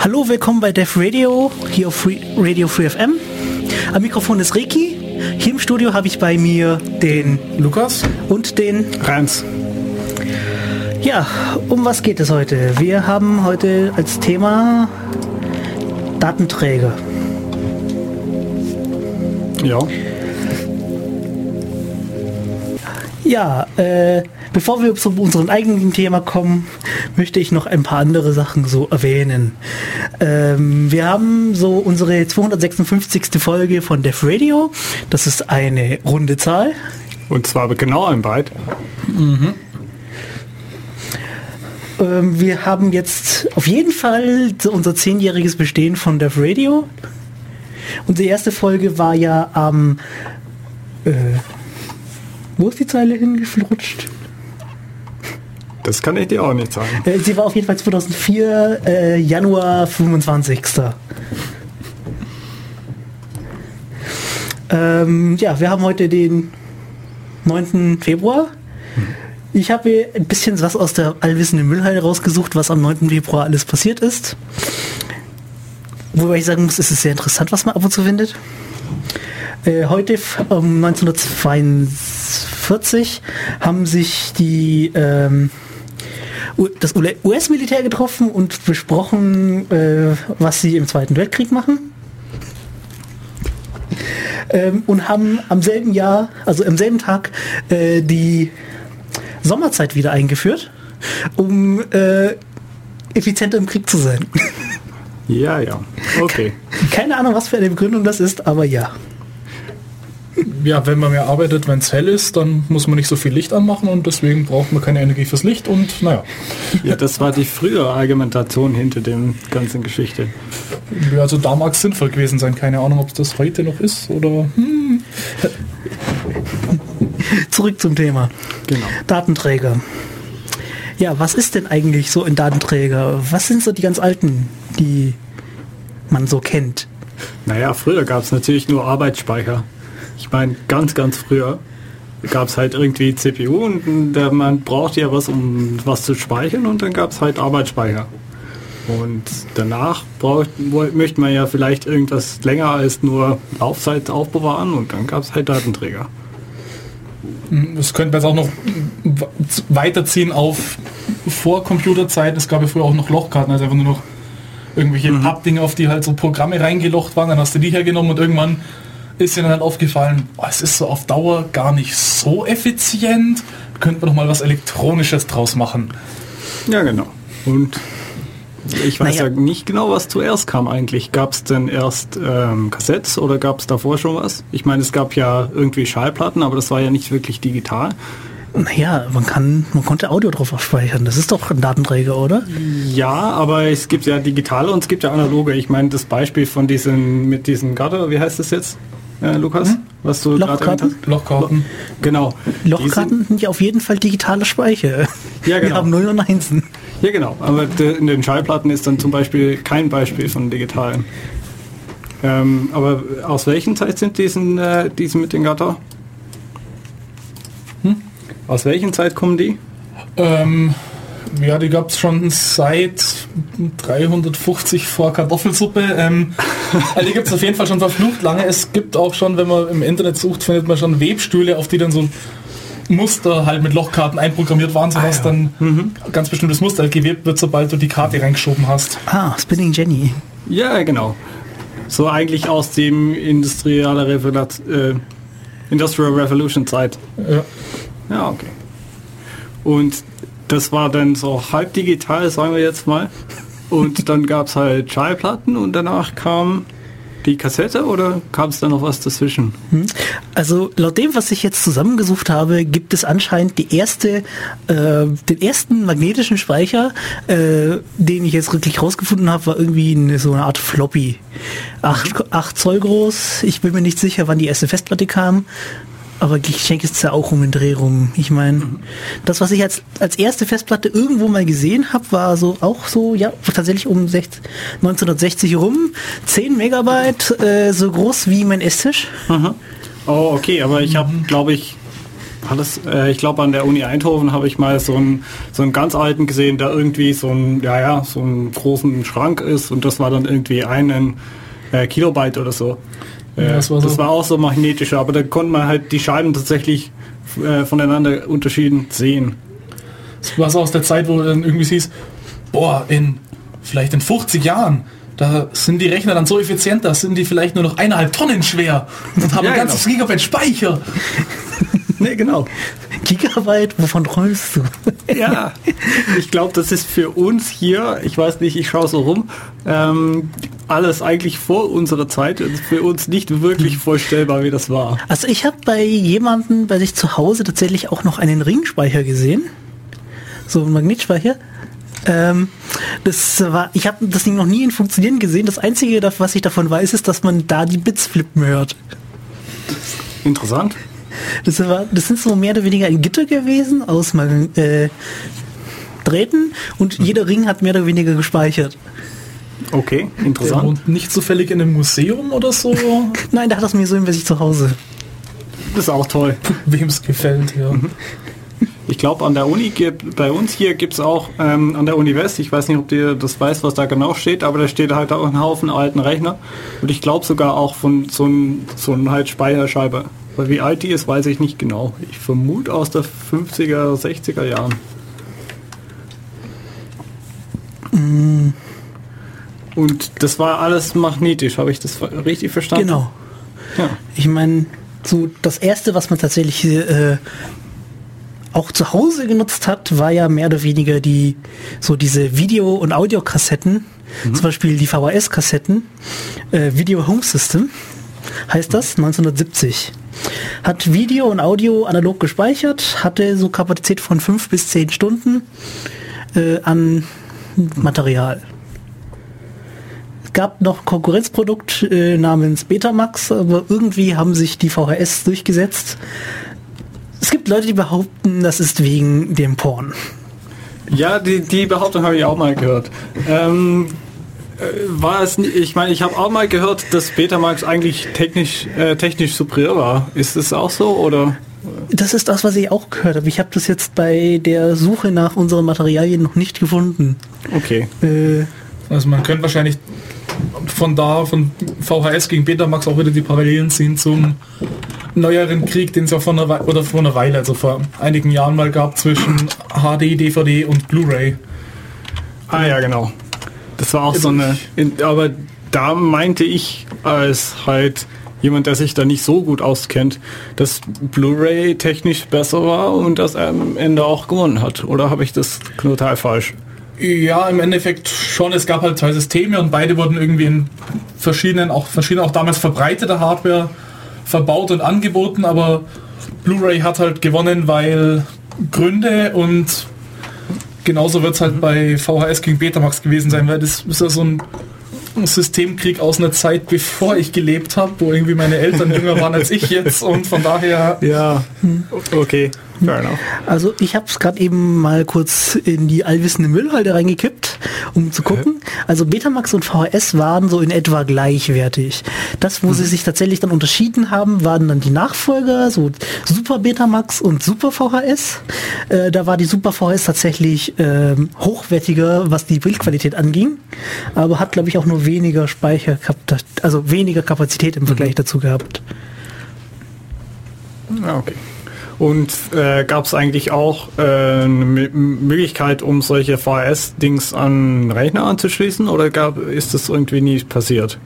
Hallo, willkommen bei Def Radio, hier auf Free, Radio Free FM. Am Mikrofon ist Ricky. Hier im Studio habe ich bei mir den Lukas und den Rans. Ja, um was geht es heute? Wir haben heute als Thema Datenträger. Ja. Ja, äh, bevor wir zu unserem eigentlichen Thema kommen, möchte ich noch ein paar andere Sachen so erwähnen. Ähm, wir haben so unsere 256. Folge von Def Radio. Das ist eine runde Zahl. Und zwar genau ein Byte. Mhm. Ähm, wir haben jetzt auf jeden Fall unser zehnjähriges Bestehen von Def Radio. Unsere erste Folge war ja am... Äh, wo ist die Zeile hingeflutscht? Das kann ich dir auch nicht sagen. Äh, sie war auf jeden Fall 2004, äh, Januar 25. Ähm, ja, wir haben heute den 9. Februar. Ich habe ein bisschen was aus der allwissenden Müllhalde rausgesucht, was am 9. Februar alles passiert ist. Wobei ich sagen muss, es ist sehr interessant, was man ab und zu findet. Äh, heute um 1942 haben sich die ähm, das US-Militär getroffen und besprochen, äh, was sie im Zweiten Weltkrieg machen. Ähm, und haben am selben Jahr, also am selben Tag, äh, die Sommerzeit wieder eingeführt, um äh, effizienter im Krieg zu sein. Ja, ja. Okay. Keine Ahnung, was für eine Begründung das ist, aber ja ja, wenn man mehr arbeitet, wenn es hell ist, dann muss man nicht so viel Licht anmachen und deswegen braucht man keine Energie fürs Licht und naja. Ja, das war die frühere Argumentation hinter dem ganzen Geschichte. Ja, also da mag es sinnvoll gewesen sein. Keine Ahnung, ob es das heute noch ist oder... Hm. Zurück zum Thema. Genau. Datenträger. Ja, was ist denn eigentlich so ein Datenträger? Was sind so die ganz alten, die man so kennt? Naja, früher gab es natürlich nur Arbeitsspeicher. Ich meine, ganz, ganz früher gab es halt irgendwie CPU und der, man braucht ja was, um was zu speichern und dann gab es halt Arbeitsspeicher. Und danach braucht, möchte man ja vielleicht irgendwas länger als nur Laufzeit aufbewahren und dann gab es halt Datenträger. Das könnte man jetzt auch noch weiterziehen auf Vorcomputerzeit. Es gab ja früher auch noch Lochkarten, also einfach nur noch irgendwelche mhm. Pappdinge, auf die halt so Programme reingelocht waren. Dann hast du die hergenommen und irgendwann ist ihnen dann aufgefallen, oh, es ist so auf Dauer gar nicht so effizient. Könnte man doch mal was Elektronisches draus machen. Ja, genau. Und ich weiß naja. ja nicht genau, was zuerst kam eigentlich. Gab es denn erst ähm, Kassetts oder gab es davor schon was? Ich meine, es gab ja irgendwie Schallplatten, aber das war ja nicht wirklich digital. Naja, man kann, man konnte Audio drauf speichern. Das ist doch ein Datenträger, oder? Ja, aber es gibt ja digitale und es gibt ja analoge. Ich meine, das Beispiel von diesen, mit diesen Gatter, wie heißt das jetzt? Äh, Lukas? Hm? Was du Lochkarten? Lochkarten. Genau. Lochkarten sind ja auf jeden Fall digitale Speicher. Ja, genau. Wir haben 0 und 1. Ja, genau. Aber in den Schallplatten ist dann zum Beispiel kein Beispiel von digitalen. Ähm, aber aus welchen Zeit sind diesen, äh, diese mit den Gatter? Hm? Aus welchen Zeit kommen die? Ähm, ja, die gab es schon seit 350 vor Kartoffelsuppe. Ähm, also die gibt es auf jeden Fall schon verflucht lange. Es gibt auch schon, wenn man im Internet sucht, findet man schon Webstühle, auf die dann so Muster halt mit Lochkarten einprogrammiert waren, sodass ah, ja. dann mhm. ganz bestimmtes Muster halt gewebt wird, sobald du die Karte reingeschoben hast. Ah, Spinning Jenny. Ja, genau. So eigentlich aus dem industrielle Revolut, äh, Industrial Revolution Zeit. Ja. Ja, okay. Und das war dann so halb digital, sagen wir jetzt mal. Und dann gab es halt Schallplatten und danach kam die Kassette oder kam es da noch was dazwischen? Hm. Also laut dem, was ich jetzt zusammengesucht habe, gibt es anscheinend die erste, äh, den ersten magnetischen Speicher, äh, den ich jetzt wirklich rausgefunden habe, war irgendwie eine, so eine Art Floppy. 8, 8 Zoll groß. Ich bin mir nicht sicher, wann die erste Festplatte kam. Aber ich denke, es ist ja auch um den Dreh rum. Ich meine, mhm. das, was ich als, als erste Festplatte irgendwo mal gesehen habe, war so auch so, ja, tatsächlich um 60, 1960 rum. 10 Megabyte, äh, so groß wie mein Esstisch. Mhm. Oh, okay, aber ich habe, glaube ich, alles, äh, ich glaube an der Uni Eindhoven habe ich mal so einen, so einen ganz alten gesehen, der irgendwie so ein, ja, ja, so einen großen Schrank ist und das war dann irgendwie einen äh, Kilobyte oder so. Ja, das, war so. das war auch so magnetischer, aber da konnte man halt die Scheiben tatsächlich äh, voneinander unterschieden sehen. Das war so aus der Zeit, wo dann irgendwie hieß, boah, in vielleicht in 50 Jahren da sind die Rechner dann so effizient, da sind die vielleicht nur noch eineinhalb Tonnen schwer und haben ja, ein ganzes genau. Gigabyte Speicher. nee, genau. Gigabyte, wovon träumst du? ja, ich glaube, das ist für uns hier, ich weiß nicht, ich schaue so rum, ähm, alles eigentlich vor unserer Zeit. und für uns nicht wirklich hm. vorstellbar, wie das war. Also ich habe bei jemandem bei sich zu Hause tatsächlich auch noch einen Ringspeicher gesehen. So ein Magnetspeicher. Ähm, das war, ich habe das Ding noch nie in Funktionieren gesehen. Das Einzige, was ich davon weiß, ist, dass man da die Bits flippen hört. Interessant. Das, war, das sind so mehr oder weniger ein Gitter gewesen aus äh, Drähten und mhm. jeder Ring hat mehr oder weniger gespeichert. Okay, interessant. Und nicht zufällig in einem Museum oder so? Nein, da hat das mir so in sich zu Hause. Das ist auch toll. Wem es gefällt, ja. Mhm. Ich glaube, an der Uni gibt, bei uns hier gibt es auch ähm, an der Uni West, ich weiß nicht, ob dir das weiß, was da genau steht, aber da steht halt auch ein Haufen alten Rechner. Und ich glaube sogar auch von so einem so ein halt Speicherscheibe. Weil wie alt die ist, weiß ich nicht genau. Ich vermute aus der 50er, 60er Jahren. Und das war alles magnetisch, habe ich das richtig verstanden? Genau. Ja. Ich meine, so das erste, was man tatsächlich äh, auch zu Hause genutzt hat, war ja mehr oder weniger die so diese Video- und Audiokassetten, mhm. zum Beispiel die VHS-Kassetten, äh, Video Home System heißt das, 1970. Hat Video und Audio analog gespeichert, hatte so Kapazität von 5 bis 10 Stunden äh, an Material. Es gab noch ein Konkurrenzprodukt äh, namens Betamax, aber irgendwie haben sich die VHS durchgesetzt es gibt Leute, die behaupten, das ist wegen dem Porn. Ja, die, die Behauptung habe ich auch mal gehört. Ähm, äh, war es, ich meine, ich habe auch mal gehört, dass Betamax eigentlich technisch, äh, technisch superior war. Ist es auch so oder? Das ist das, was ich auch gehört habe. Ich habe das jetzt bei der Suche nach unseren Materialien noch nicht gefunden. Okay. Äh, also man könnte wahrscheinlich von da, von VHS gegen Betamax auch wieder die Parallelen ziehen zum neueren Krieg, den es ja vor einer, Weile, oder vor einer Weile, also vor einigen Jahren mal gab, zwischen HD, DVD und Blu-ray. Ah ja, genau. Das war auch so eine... aber da meinte ich als halt jemand, der sich da nicht so gut auskennt, dass Blu-ray technisch besser war und dass er am Ende auch gewonnen hat. Oder habe ich das total falsch? Ja, im Endeffekt schon. Es gab halt zwei Systeme und beide wurden irgendwie in verschiedenen, auch verschiedenen, auch damals verbreiteter Hardware verbaut und angeboten, aber Blu-ray hat halt gewonnen, weil Gründe und genauso wird es halt bei VHS gegen Betamax gewesen sein, weil das ist ja so ein Systemkrieg aus einer Zeit, bevor ich gelebt habe, wo irgendwie meine Eltern jünger waren als ich jetzt und von daher... Ja, okay. Also ich habe es gerade eben mal kurz in die allwissende Müllhalde reingekippt, um zu gucken. Also Betamax und VHS waren so in etwa gleichwertig. Das, wo mhm. sie sich tatsächlich dann unterschieden haben, waren dann die Nachfolger, so Super Betamax und Super VHS. Äh, da war die Super VHS tatsächlich äh, hochwertiger, was die Bildqualität anging, aber hat, glaube ich, auch nur weniger Speicher, also weniger Kapazität im Vergleich mhm. dazu gehabt. Ah, okay. Und äh, gab es eigentlich auch äh, eine Möglichkeit, um solche VHS-Dings an Rechner anzuschließen oder gab, ist das irgendwie nie passiert?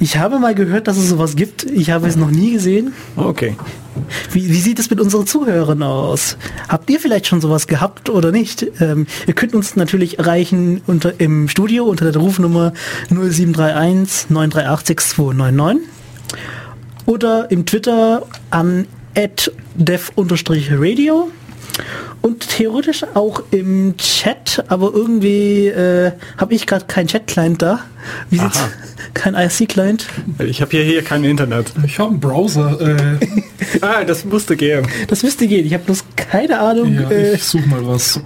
Ich habe mal gehört, dass es sowas gibt. Ich habe es noch nie gesehen. Okay. Wie, wie sieht es mit unseren Zuhörern aus? Habt ihr vielleicht schon sowas gehabt oder nicht? Ähm, ihr könnt uns natürlich erreichen unter, im Studio unter der Rufnummer 0731 938 6299 oder im Twitter an dev-radio und theoretisch auch im Chat, aber irgendwie äh, habe ich gerade keinen Chat-Client da. Wie sieht's? Aha. Kein IRC-Client? Ich habe hier, hier kein Internet. Ich habe einen Browser. Äh. ah, das musste gehen. Das müsste gehen. Ich habe bloß keine Ahnung. Ja, äh, ich suche mal was.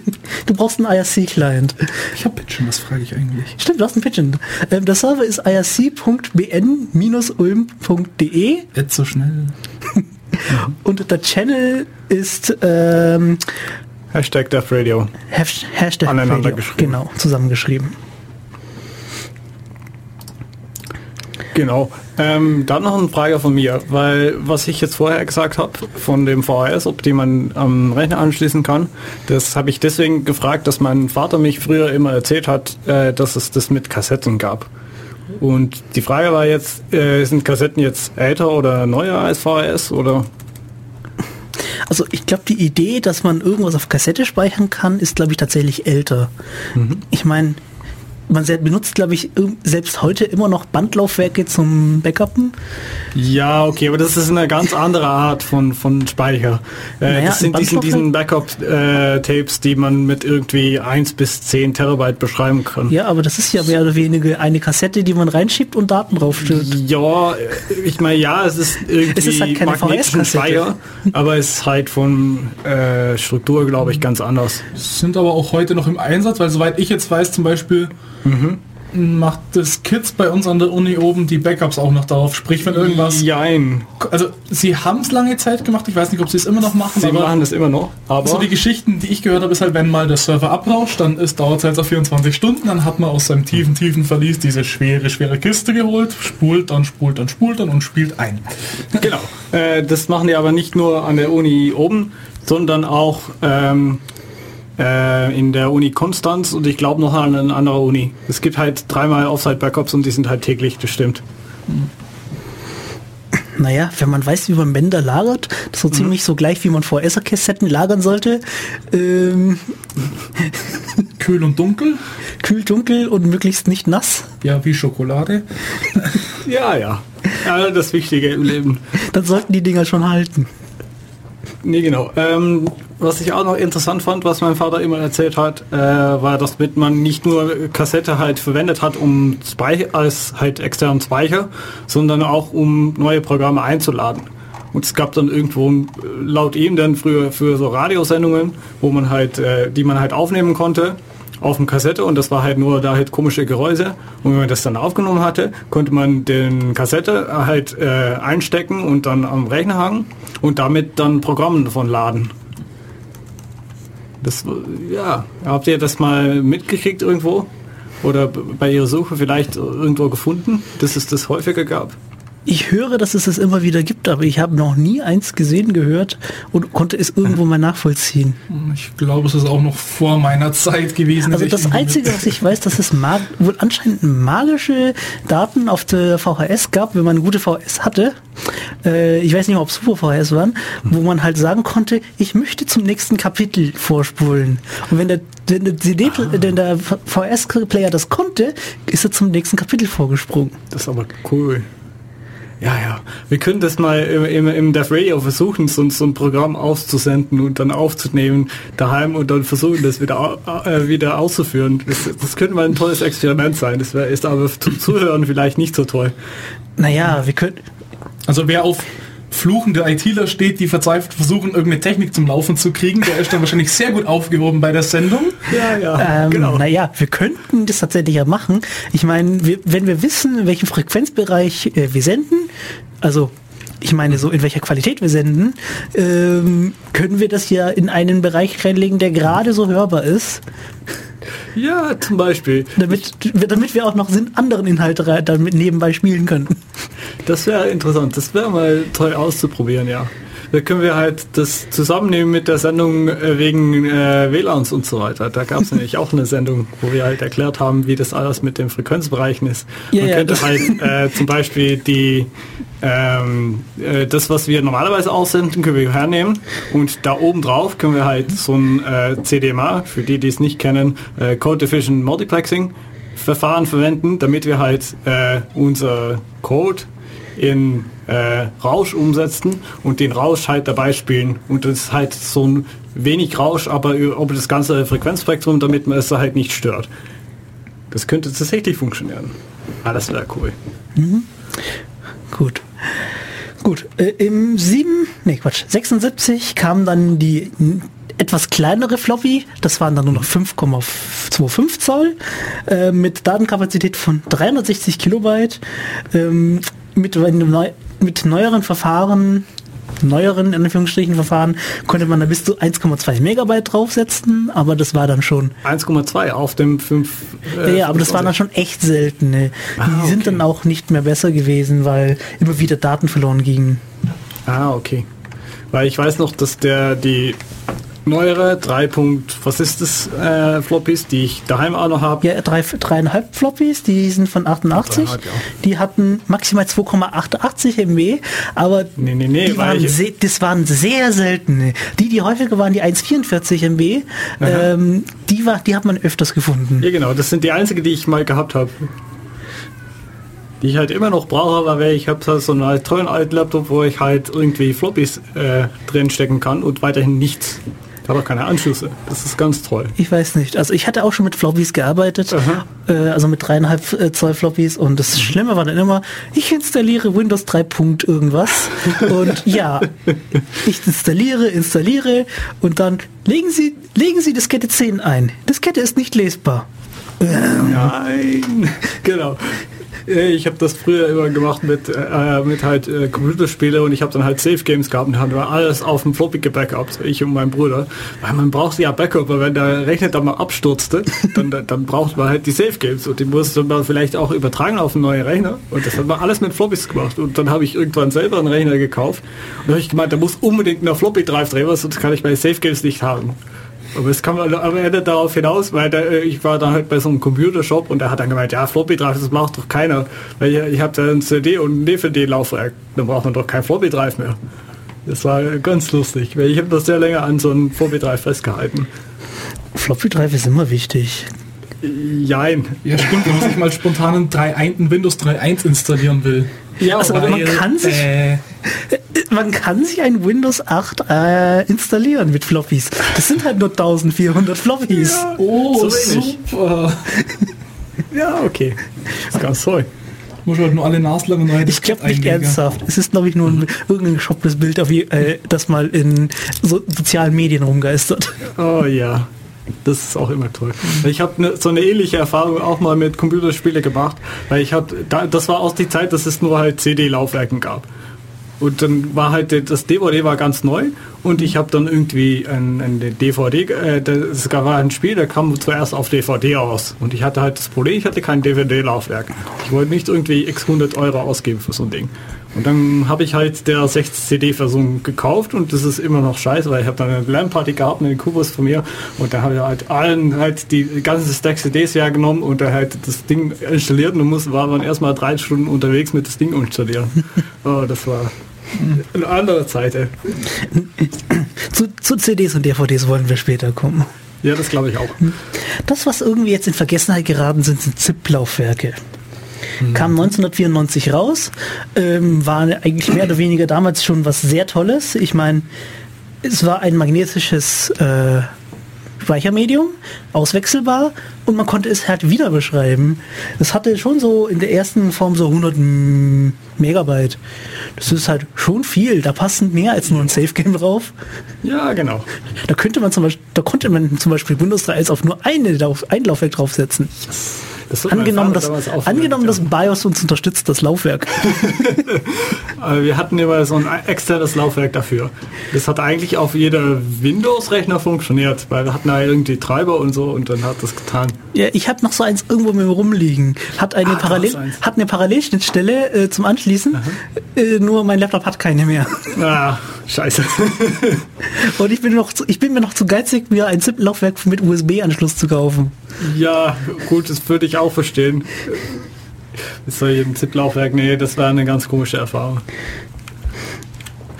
du brauchst einen IRC-Client. Ich habe Pigeon, was frage ich eigentlich? Stimmt, du hast einen Pigeon. Ähm, der Server ist irc.bn-ulm.de. Jetzt so schnell. Und der Channel ist ähm, Hashtag Death Radio. Hash, Hashtag Aneinander Radio, geschrieben. genau, zusammengeschrieben. Genau. Ähm, dann noch eine Frage von mir, weil was ich jetzt vorher gesagt habe von dem VHS, ob die man am Rechner anschließen kann, das habe ich deswegen gefragt, dass mein Vater mich früher immer erzählt hat, äh, dass es das mit Kassetten gab. Und die Frage war jetzt, äh, sind Kassetten jetzt älter oder neuer als VHS oder? Also ich glaube, die Idee, dass man irgendwas auf Kassette speichern kann, ist, glaube ich, tatsächlich älter. Ich meine, man benutzt, glaube ich, selbst heute immer noch Bandlaufwerke zum Backuppen. Ja, okay, aber das ist eine ganz andere Art von, von Speicher. Äh, Naja, das sind diesen, diesen Backup-Tapes, die man mit irgendwie 1 bis 10 Terabyte beschreiben kann. Ja, aber das ist ja mehr oder weniger eine Kassette, die man reinschiebt und Daten draufstört. Ja, ich meine, ja, es ist irgendwie Es ist halt keine magnetischen VHS-Kassette. Speicher, aber es ist halt von äh, Struktur, glaube ich, ganz anders. sind aber auch heute noch im Einsatz, weil soweit ich jetzt weiß, zum Beispiel macht das Kids bei uns an der Uni oben die Backups auch noch darauf. Sprich, wenn irgendwas. Jein. Also sie haben es lange Zeit gemacht, ich weiß nicht, ob sie es immer noch machen, Sie machen das immer noch, aber so die Geschichten, die ich gehört habe, ist halt, wenn mal der Server abrauscht, dann ist dauert es halt auf 24 Stunden, dann hat man aus seinem tiefen, tiefen Verlies diese schwere, schwere Kiste geholt, spult dann, spult dann, spult dann und spielt ein. genau. Äh, das machen die aber nicht nur an der Uni oben, sondern auch ähm, äh, in der Uni Konstanz und ich glaube noch an einer anderen Uni. Es gibt halt dreimal Offsite-Backups und die sind halt täglich, das stimmt. Naja, wenn man weiß, wie man Bänder lagert, das ist so ziemlich so gleich, wie man VS-Kassetten lagern sollte. Ähm, Kühl und dunkel, kühl, dunkel und möglichst nicht nass. ja, wie Schokolade. Ja, ja. ja das Wichtige im Leben. Dann sollten die Dinger schon halten. Nee, genau. Ähm, was ich auch noch interessant fand, was mein Vater immer erzählt hat, äh, war, dass man nicht nur Kassette halt verwendet hat, um Speicher, als halt externen Speicher, sondern auch um neue Programme einzuladen. Und es gab dann irgendwo äh, laut ihm dann früher für so Radiosendungen, wo man halt, äh, die man halt aufnehmen konnte auf dem Kassette und das war halt nur da halt komische Geräusche und wenn man das dann aufgenommen hatte, konnte man den Kassette halt äh, einstecken und dann am Rechner hangen und damit dann Programme davon laden. Das, ja, habt ihr das mal mitgekriegt irgendwo? Oder bei Ihrer Suche vielleicht irgendwo gefunden, dass es das häufiger gab? Ich höre, dass es es immer wieder gibt, aber ich habe noch nie eins gesehen, gehört und konnte es irgendwo mal nachvollziehen. Ich glaube, es ist auch noch vor meiner Zeit gewesen. Also das Einzige, was ich weiß, dass es mag wohl anscheinend magische Daten auf der VHS gab, wenn man eine gute VHS hatte. Äh, ich weiß nicht, ob es Super VHS waren, wo man halt sagen konnte, ich möchte zum nächsten Kapitel vorspulen. Und wenn der, wenn der, CD, wenn der VHS-Player das konnte, ist er zum nächsten Kapitel vorgesprungen. Das ist aber cool. Ja, ja. Wir können das mal im, im, im Death Radio versuchen, so, so ein Programm auszusenden und dann aufzunehmen daheim und dann versuchen, das wieder, äh, wieder auszuführen. Das, das könnte mal ein tolles Experiment sein. Das wär, ist aber zum Zuhören vielleicht nicht so toll. Naja, wir können, Also wer auf fluchende ITler steht, die verzweifelt versuchen, irgendeine Technik zum Laufen zu kriegen, der ist dann wahrscheinlich sehr gut aufgehoben bei der Sendung. Ja, ja. Ähm, Naja, wir könnten das tatsächlich ja machen. Ich meine, wir, wenn wir wissen, in welchem Frequenzbereich äh, wir senden, also ich meine so in welcher Qualität wir senden, ähm, können wir das ja in einen Bereich reinlegen, der gerade so hörbar ist, Ja, zum Beispiel. damit, damit wir auch noch anderen Inhalte damit nebenbei spielen könnten. Das wäre interessant. Das wäre mal toll auszuprobieren, ja. Da können wir halt das zusammennehmen mit der Sendung äh, wegen äh, WLANs und so weiter. Da gab es nämlich auch eine Sendung, wo wir halt erklärt haben, wie das alles mit den Frequenzbereichen ist. Man ja, könnte halt äh, zum Beispiel die ähm, äh, das, was wir normalerweise aussenden, können wir hernehmen und da oben drauf können wir halt so ein äh, CDMA, für die, die es nicht kennen, äh, Code Division Multiplexing Verfahren verwenden, damit wir halt äh, unser Code in äh, Rausch umsetzen und den Rausch halt dabei spielen. Und das ist halt so ein wenig Rausch, aber über das ganze Frequenzspektrum, damit man es halt nicht stört. Das könnte tatsächlich funktionieren. Ah, das wäre cool. Gut. Gut, äh, im 7, nee Quatsch, 76 kam dann die etwas kleinere Floppy, das waren dann nur noch 5,25 Zoll, äh, mit Datenkapazität von 360 Kilobyte, ähm, mit, mit neueren Verfahren neueren, in Anführungsstrichen, Verfahren konnte man da bis zu 1,2 Megabyte draufsetzen, aber das war dann schon... 1,2 auf dem 5... Äh, ja, aber das waren dann schon echt seltene. Ah, die sind okay. dann auch nicht mehr besser gewesen, weil immer wieder Daten verloren gingen. Ah, okay. Weil ich weiß noch, dass der die neuere 3. was ist das, äh, Floppies, die ich daheim auch noch habe. Ja, drei, dreieinhalb Floppies, die sind von 88. Ja. Die hatten maximal 2,88 MB, aber nee, nee, nee, waren das waren sehr seltene. Die, die häufiger waren, die 1,44 MB, ähm, die, war, die hat man öfters gefunden. Ja, genau, das sind die einzige, die ich mal gehabt habe die ich halt immer noch brauche, weil ich habe so einen tollen alten Laptop, wo ich halt irgendwie Floppies äh, drin stecken kann und weiterhin nichts. Ich habe auch keine Anschlüsse. Das ist ganz toll. Ich weiß nicht. Also ich hatte auch schon mit Floppies gearbeitet, äh, also mit dreieinhalb äh, Zoll Floppies und das Schlimme war dann immer, ich installiere Windows 3. Punkt irgendwas und ja, ich installiere, installiere und dann legen Sie, legen Sie Diskette 10 ein. Diskette ist nicht lesbar. Nein, genau. Äh, ich habe das früher immer gemacht mit, äh, mit halt äh, Computerspiele und ich habe dann halt Safe Games gehabt und haben alles auf dem Floppy gebackupt, ich und mein Bruder. Weil man braucht ja Backup, weil wenn der Rechner dann mal abstürzte, dann, dann braucht man halt die Safe Games und die musste man vielleicht auch übertragen auf einen neuen Rechner und das hat man alles mit Floppies gemacht und dann habe ich irgendwann selber einen Rechner gekauft und habe ich gemeint, da muss unbedingt ein Floppy Drive drehen, sonst kann ich bei Safe Games nicht haben. Aber es kam am Ende darauf hinaus, weil der, äh, ich war da halt bei so einem Computershop und der hat dann gemeint, ja, Floppy Drive, das macht doch keiner. Weil ich, ich habe da ein CD und ein DVD-Laufwerk, dann braucht man doch kein Floppy Drive mehr. Das war ganz lustig, weil ich habe das sehr länger an so einem Floppy Drive festgehalten. Floppy Drive ist immer wichtig. Jein. Ja, stimmt, wenn man sich mal spontan einen 3.1, Windows 3.1 installieren will. Ja, also man kann sich äh, man kann sich ein Windows 8 äh, installieren mit Floppies. Das sind halt nur 1400 Floppies. Ja, oh, so super. ja, okay. Ganz toll. Muss halt nur alle Naslange neu Ich glaube nicht ernsthaft. Es ist, glaube ich, nur ein, irgendein geschopptes Bild, auf, äh, das mal in so sozialen Medien rumgeistert. Oh ja. Das ist auch immer toll. Ich habe ne, so eine ähnliche Erfahrung auch mal mit Computerspiele gemacht, weil ich da, das war auch die Zeit, dass es nur halt CD-Laufwerken gab. Und dann war halt das DVD war ganz neu und ich habe dann irgendwie ein, ein DVD, äh, das war ein Spiel, der kam zuerst auf DVD aus und ich hatte halt das Problem, ich hatte kein DVD-Laufwerk. Ich wollte nicht irgendwie x 100 Euro ausgeben für so ein Ding. Und dann habe ich halt der 6 CD-Version gekauft und das ist immer noch scheiße, weil ich habe dann eine LAN-Party gehabt mit den Kubus von mir und da habe ich halt allen halt die ganzen Stack CDs hergenommen und da halt das Ding installiert und muss, war dann erstmal drei Stunden unterwegs mit das Ding installieren. oh, das war eine andere Zeit. Ey. Zu, zu CDs und DVDs wollen wir später kommen. Ja, das glaube ich auch. Das, was irgendwie jetzt in Vergessenheit geraten sind, sind ZIP-Laufwerke. Mhm. Kam 1994 raus, ähm, war eigentlich mehr oder weniger damals schon was sehr Tolles. Ich meine, es war ein magnetisches äh, Speichermedium, auswechselbar und man konnte es halt wieder beschreiben. Es hatte schon so in der ersten Form so 100 Megabyte. Das ist halt schon viel. Da passen mehr als nur ein Safe Game drauf. Ja, genau. Da könnte man zum Beispiel, da konnte man zum Beispiel Windows 3 auf nur eine ein Laufwerk draufsetzen. Yes. Das angenommen, das, angenommen das BIOS uns unterstützt, das Laufwerk. wir hatten immer so ein externes Laufwerk dafür. Das hat eigentlich auf jeder Windows-Rechner funktioniert, weil wir hatten ja irgendwie Treiber und so und dann hat das getan. Ja, ich habe noch so eins irgendwo mit mir rumliegen. Hat eine, ah, Parallel, hat eine Parallelschnittstelle äh, zum Anschließen, äh, nur mein Laptop hat keine mehr. Ah, scheiße. und ich bin, noch zu, ich bin mir noch zu geizig, mir ein ZIP-Laufwerk mit USB-Anschluss zu kaufen. Ja, gut, das würde ich auch verstehen. Ist so ein ZIP-Laufwerk, nee, das war eine ganz komische Erfahrung.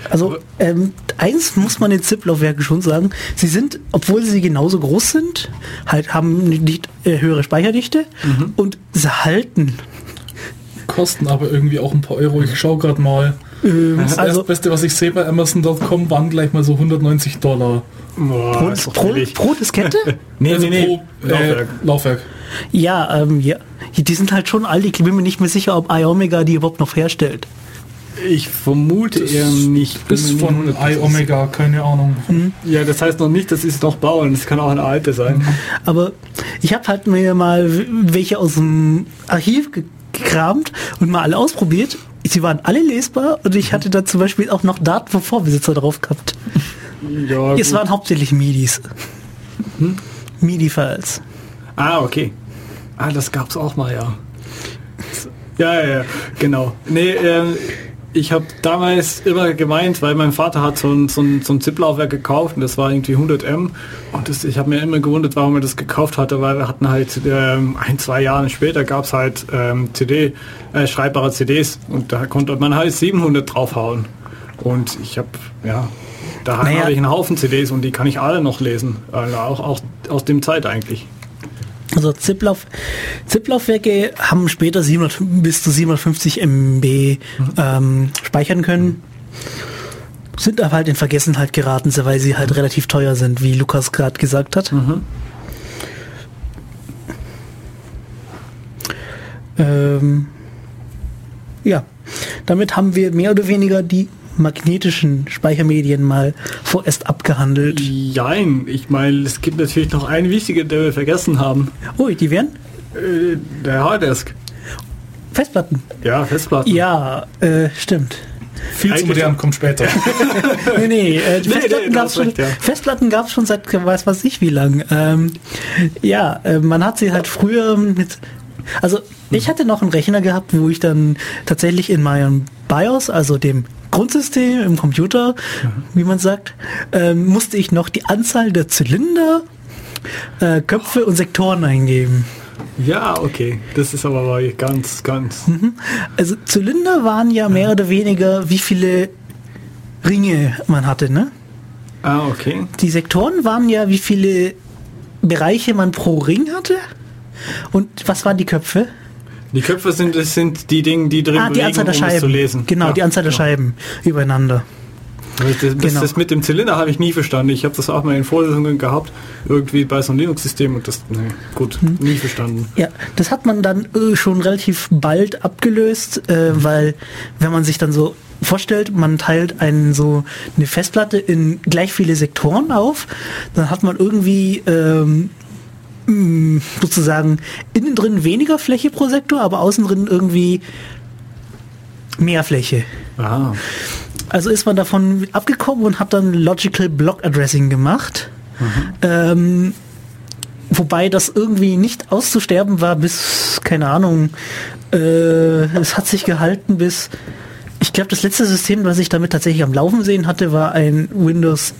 Also ähm, eins muss man den ZIP-Laufwerken schon sagen, sie sind, obwohl sie genauso groß sind, halt haben nicht äh, höhere Speicherdichte mhm. und sie halten. Kosten aber irgendwie auch ein paar Euro. Ich schaue gerade mal. Ähm, das also, Beste, was ich sehe bei Amazon.com, waren gleich mal so 190 Dollar. Boah, pro, pro, pro, Diskette? nee, also nee, nee. Pro, Laufwerk. Äh, Laufwerk. Ja, ähm, ja, die sind halt schon alt. Ich bin mir nicht mehr sicher, ob iOmega die überhaupt noch herstellt. Ich vermute das eher nicht. Ist von iOmega, keine Ahnung. Mhm. Ja, das heißt noch nicht, dass sie es noch bauen. Das kann auch eine alte sein. Mhm. Aber ich habe halt mir mal welche aus dem Archiv gekramt und mal alle ausprobiert sie waren alle lesbar und ich hatte da zum Beispiel auch noch Daten vom Vorbesitzer drauf gehabt. Ja, Es gut. waren hauptsächlich MIDIs. MIDI-Files. Ah, okay. Ah, das gab's auch mal, ja. Ja, ja, ja, genau. Nee, ähm, ich habe damals immer gemeint, weil mein Vater hat so ein, so ein, so ein ZIP-Laufwerk gekauft und das war irgendwie 100 M und das, ich habe mir immer gewundert, warum er das gekauft hatte, weil wir hatten halt ähm, ein, zwei Jahre später gab's halt ähm, CD, äh, schreibbare CDs und da konnte man halt 700 draufhauen und ich habe, ja, da Naja. habe ich einen Haufen CDs und die kann ich alle noch lesen, also auch, auch aus dem Zeit eigentlich. Also ZIP-Lauf, ZIP-Laufwerke haben später 700, bis zu 750 MB ähm, speichern können. Sind aber halt in Vergessenheit geraten, weil sie halt relativ teuer sind, wie Lukas gerade gesagt hat. Ähm, ja, damit haben wir mehr oder weniger die magnetischen Speichermedien mal vorerst abgehandelt. Jein, ich meine, es gibt natürlich noch eine wichtige, die wir vergessen haben. Ui, die wären Äh, der Harddisk. Festplatten. Ja, Festplatten. Ja, äh, stimmt. Viel zu Eigentlich- modern, kommt später. Nee, nee, äh, Nee, Festplatten nee, gab es schon, recht, ja. Festplatten gab's schon seit weiß was ich wie lang. Ähm, ja, äh, man hat sie halt früher mit also ich hatte noch einen Rechner gehabt, wo ich dann tatsächlich in meinem BIOS, also dem Grundsystem im Computer, wie man sagt, ähm, musste ich noch die Anzahl der Zylinder, äh, Köpfe und Sektoren eingeben. Ja, okay. Das ist aber ganz, ganz. Also Zylinder waren ja mehr oder weniger, wie viele Ringe man hatte, ne? Ah, okay. Die Sektoren waren ja, wie viele Bereiche man pro Ring hatte. Und was waren die Köpfe? Die Köpfe sind, sind die Dinge, die drin Ah, die bewegen, um es Scheiben. zu lesen. Genau, Ja, die Anzahl der ja. Scheiben übereinander. Das, das, Genau. das mit dem Zylinder habe ich nie verstanden. Ich habe das auch mal in Vorlesungen gehabt, irgendwie bei so einem Linux-System und das, nee, gut, Hm. nie verstanden. Ja, das hat man dann äh, schon relativ bald abgelöst, äh, weil wenn man sich dann so vorstellt, man teilt einen so eine Festplatte in gleich viele Sektoren auf, dann hat man irgendwie ähm, mh, sozusagen innen drin weniger Fläche pro Sektor, aber außen drin irgendwie mehr Fläche. Ah, Also ist man davon abgekommen und hat dann Logical Block Addressing gemacht. Ähm, wobei das irgendwie nicht auszusterben war bis, keine Ahnung, äh, es hat sich gehalten bis, ich glaube, das letzte System, was ich damit tatsächlich am Laufen sehen hatte, war ein Windows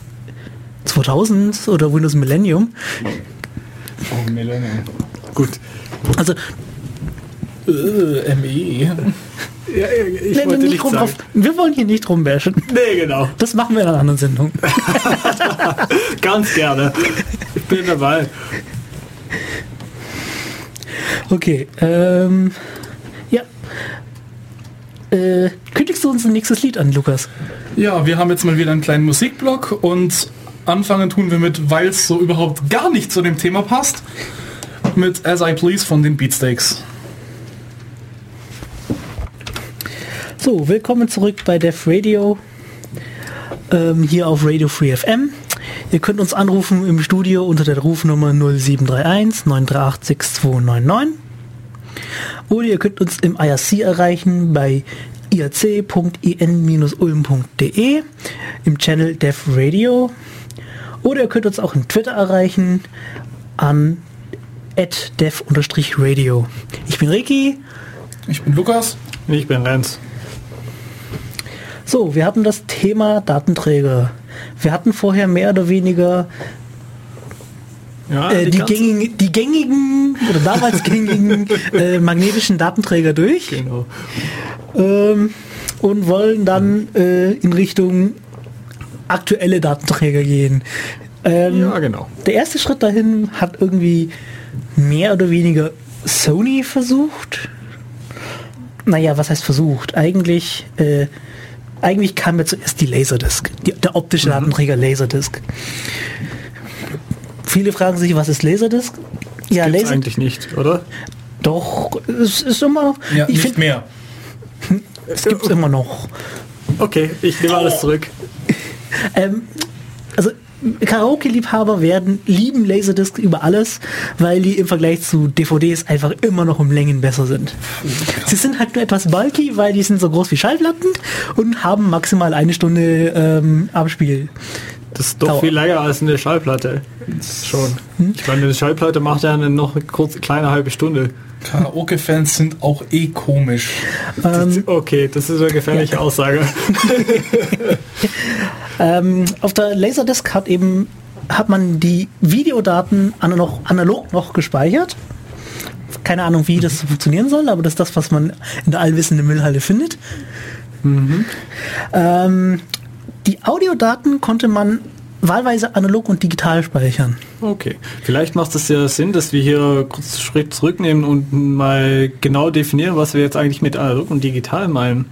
2000 oder Windows Millennium. Oh, Millennium. gut. Also Äh, ME. Ja, ich nee, wollte nicht nicht rum sagen. auf, wir wollen hier nicht rumbashen. Nee, genau. Das machen wir in einer anderen Sendung. Ganz gerne. Ich bin dabei. Okay, ähm, ja. Äh, kündigst du uns ein nächstes Lied an, Lukas? Ja, wir haben jetzt mal wieder einen kleinen Musikblock und anfangen tun wir mit, weil es so überhaupt gar nicht zu dem Thema passt, mit As I Please von den Beatsteaks. So, willkommen zurück bei Def Radio. Ähm, hier auf Radio Free FM. Ihr könnt uns anrufen im Studio unter der Rufnummer 0731 938 6299. Oder ihr könnt uns im IRC erreichen bei iac.in-ulm.de im Channel Def Radio. Oder ihr könnt uns auch in Twitter erreichen an def-radio. Ich bin Ricky. Ich bin Lukas. Ich bin Renz. So, wir hatten das Thema Datenträger. Wir hatten vorher mehr oder weniger Ja, äh, die, ganze- gängigen, die gängigen oder damals gängigen äh, magnetischen Datenträger durch Genau. ähm, und wollen dann äh, in Richtung aktuelle Datenträger gehen. Ähm, Ja, genau. Der erste Schritt dahin hat irgendwie mehr oder weniger Sony versucht. Naja, was heißt versucht? Eigentlich, äh, eigentlich kam ja zuerst die Laserdisc, die, der optische Datenträger Laserdisc. Viele fragen sich, was ist Laserdisc? Ja, Gibt's Laser. eigentlich nicht, oder? Doch, es ist immer noch. Ja, ich nicht finde, mehr. es gibt es immer noch. Okay, ich nehme alles zurück. Ähm, also Karaoke-Liebhaber werden lieben Laserdisc über alles, weil die im Vergleich zu DVDs einfach immer noch um Längen besser sind. Sie sind halt nur etwas bulky, weil die sind so groß wie Schallplatten und haben maximal eine Stunde ähm, Abspiel. Das ist doch Dauer. viel länger als eine Schallplatte. Schon. Ich meine, eine Schallplatte macht ja eine noch eine kurz, kleine halbe Stunde. Karaoke-Fans sind auch eh komisch. Ähm, Okay, das ist eine gefährliche Aussage. Ähm, auf der Laserdisc hat eben hat man die Videodaten an- noch, analog noch gespeichert. Keine Ahnung, wie das funktionieren soll, aber das ist das, was man in der allwissenden Müllhalde findet. Ähm, die Audiodaten konnte man wahlweise analog und digital speichern. Okay. Vielleicht macht es ja Sinn, dass wir hier kurz einen Schritt zurücknehmen und mal genau definieren, was wir jetzt eigentlich mit analog und digital meinen.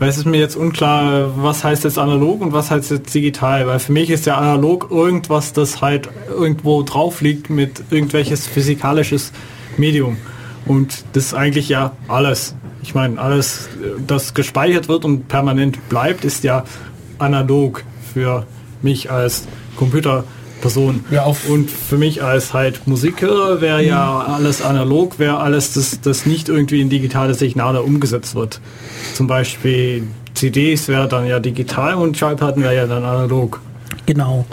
Weil es ist mir jetzt unklar, was heißt jetzt analog und was heißt jetzt digital. Weil für mich ist ja analog irgendwas, das halt irgendwo drauf liegt mit irgendwelches physikalisches Medium. Und das ist eigentlich ja alles. Ich meine, alles, das gespeichert wird und permanent bleibt, ist ja analog für mich als Computerperson. Ja, auf- und für mich als halt Musiker wäre ja alles analog, wäre alles, das, das nicht irgendwie in digitale Signale umgesetzt wird. Zum Beispiel CDs wäre dann ja digital und Schallplatten wäre ja dann analog. Genau.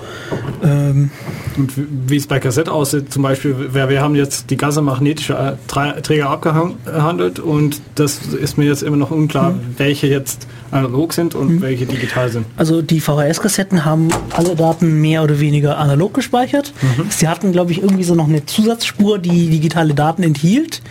Ähm, Und wie es bei Kassette aussieht, zum Beispiel, wir, wir haben jetzt die ganze magnetische äh, Träger abgehandelt und das ist mir jetzt immer noch unklar, welche jetzt analog sind und welche digital sind. also die VHS-Kassetten haben alle Daten mehr oder weniger analog gespeichert. Sie hatten, glaube ich, irgendwie so noch eine Zusatzspur, die digitale Daten enthielt.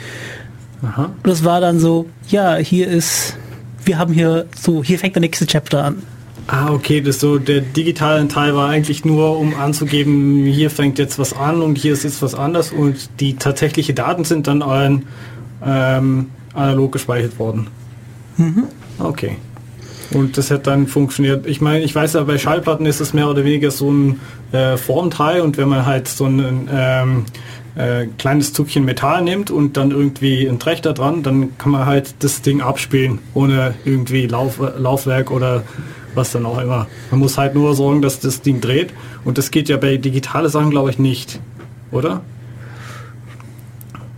Aha. Das war dann so, ja, hier ist, wir haben hier so, hier fängt der nächste Chapter an. Ah, okay, das so der digitale Teil war eigentlich nur, um anzugeben, hier fängt jetzt was an und hier ist jetzt was anders und die tatsächliche Daten sind dann allen ähm, analog gespeichert worden. Okay. Und das hat dann funktioniert. Ich meine, ich weiß ja, bei Schallplatten ist es mehr oder weniger so ein äh, Formteil und wenn man halt so ein ähm, äh, kleines Zugchen Metall nimmt und dann irgendwie ein Trechter dran, dann kann man halt das Ding abspielen, ohne irgendwie Lauf, Laufwerk oder was dann auch immer. Man muss halt nur sorgen, dass das Ding dreht und das geht ja bei digitale Sachen, glaube ich, nicht. Oder?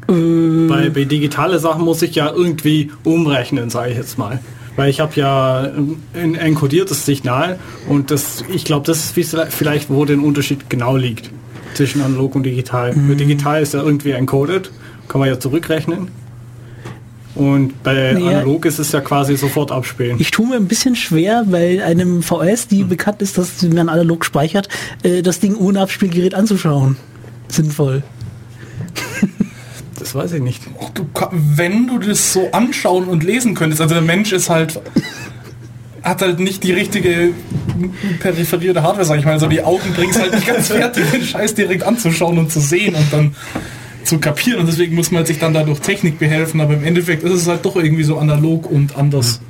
Bei, bei digitale Sachen muss ich ja irgendwie umrechnen, sage ich jetzt mal. Weil ich habe ja ein, ein enkodiertes Signal und das, ich glaube, das ist vielleicht, wo der Unterschied genau liegt zwischen analog und digital. Bei digital ist ja irgendwie encoded, kann man ja zurückrechnen. Und bei Ja. analog ist es ja quasi sofort abspielen. Ich tue mir ein bisschen schwer, bei einem VS, die bekannt ist, dass man analog speichert, äh, das Ding ohne Abspielgerät anzuschauen. Sinnvoll. Das weiß ich nicht. Ach, Du, wenn du das so anschauen und lesen könntest, also der Mensch ist halt hat halt nicht die richtige periferierte Hardware, sag ich mal. Also die Augen bringen es halt nicht ganz fertig, den Scheiß direkt anzuschauen und zu sehen und dann zu kapieren. Und deswegen muss man sich dann da durch Technik behelfen. Aber im Endeffekt ist es halt doch irgendwie so analog und anders.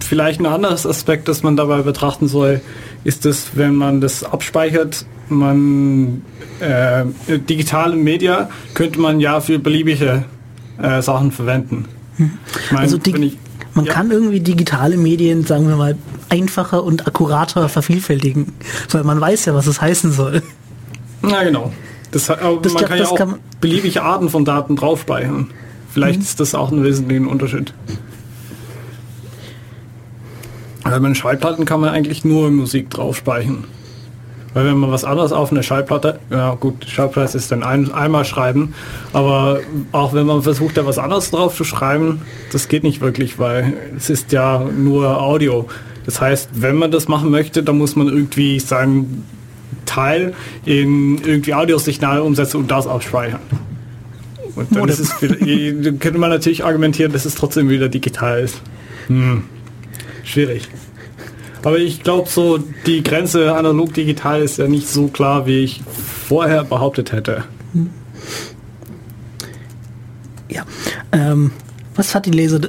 Vielleicht ein anderes Aspekt, das man dabei betrachten soll, ist es, wenn man das abspeichert, man äh, digitale Media könnte man ja für beliebige äh, Sachen verwenden. Ich meine, Also ich- man ja. kann irgendwie digitale Medien, sagen wir mal, einfacher und akkurater vervielfältigen, weil man weiß ja, was es heißen soll. Na genau. Das, aber Das man glaub- kann ja auch kann beliebige Arten von Daten drauf speichern. Vielleicht ist das auch ein wesentlicher Unterschied. Weil bei den Schallplatten kann man eigentlich nur Musik drauf speichern. Weil wenn man was anderes auf eine Schallplatte, ja gut, Schallplatte ist dann ein, einmal schreiben, aber auch wenn man versucht, da was anderes drauf zu schreiben, das geht nicht wirklich, weil es ist ja nur Audio. Das heißt, wenn man das machen möchte, dann muss man irgendwie sein Teil in irgendwie Audiosignale umsetzen und das abspeichern. Und dann es, viel- dann könnte man natürlich argumentieren, dass es trotzdem wieder digital ist. Hm. Schwierig. Aber ich glaube so, die Grenze analog-digital ist ja nicht so klar, wie ich vorher behauptet hätte. Ja. Ähm, was hat die Laser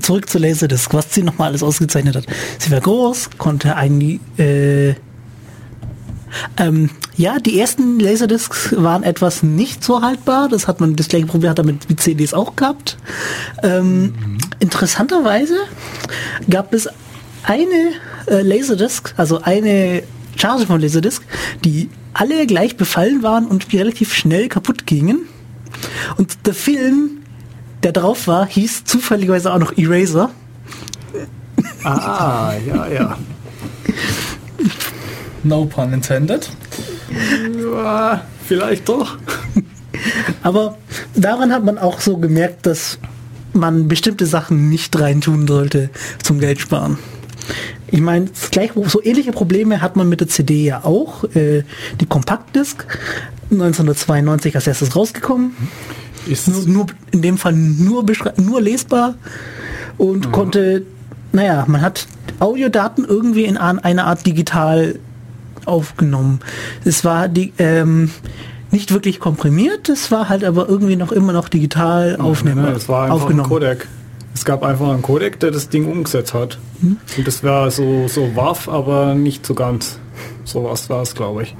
zurück zur Laserdisc, was sie nochmal alles ausgezeichnet hat? Sie war groß, konnte ein äh, ähm, ja, die ersten Laserdiscs waren etwas nicht so haltbar. Das hat man das gleiche Problem hat damit mit CDs auch gehabt. Ähm, Interessanterweise gab es eine äh, Laserdisc, also eine Charge von Laserdisc, die alle gleich befallen waren und relativ schnell kaputt gingen. Und der Film, der drauf war, hieß zufälligerweise auch noch Eraser. Ah, ja, ja. No pun intended. ja vielleicht doch. Aber daran hat man auch so gemerkt, dass man bestimmte Sachen nicht reintun sollte zum Geld sparen. Ich meine, gleich so ähnliche Probleme hat man mit der CD ja auch. Äh, die Kompaktdisk 1992 als erstes rausgekommen. Ist nur, nur in dem Fall nur nur lesbar und mhm. konnte, naja, man hat Audiodaten irgendwie in eine Art digital aufgenommen. Es war die ähm, nicht wirklich komprimiert, es war halt aber irgendwie noch immer noch digital aufnehmen. Ja, es war einfach aufgenommen. ein Codec. Es gab einfach einen Codec, der das Ding umgesetzt hat. Hm? Und das war so, so WAF, aber nicht so ganz. So was war es, glaube ich.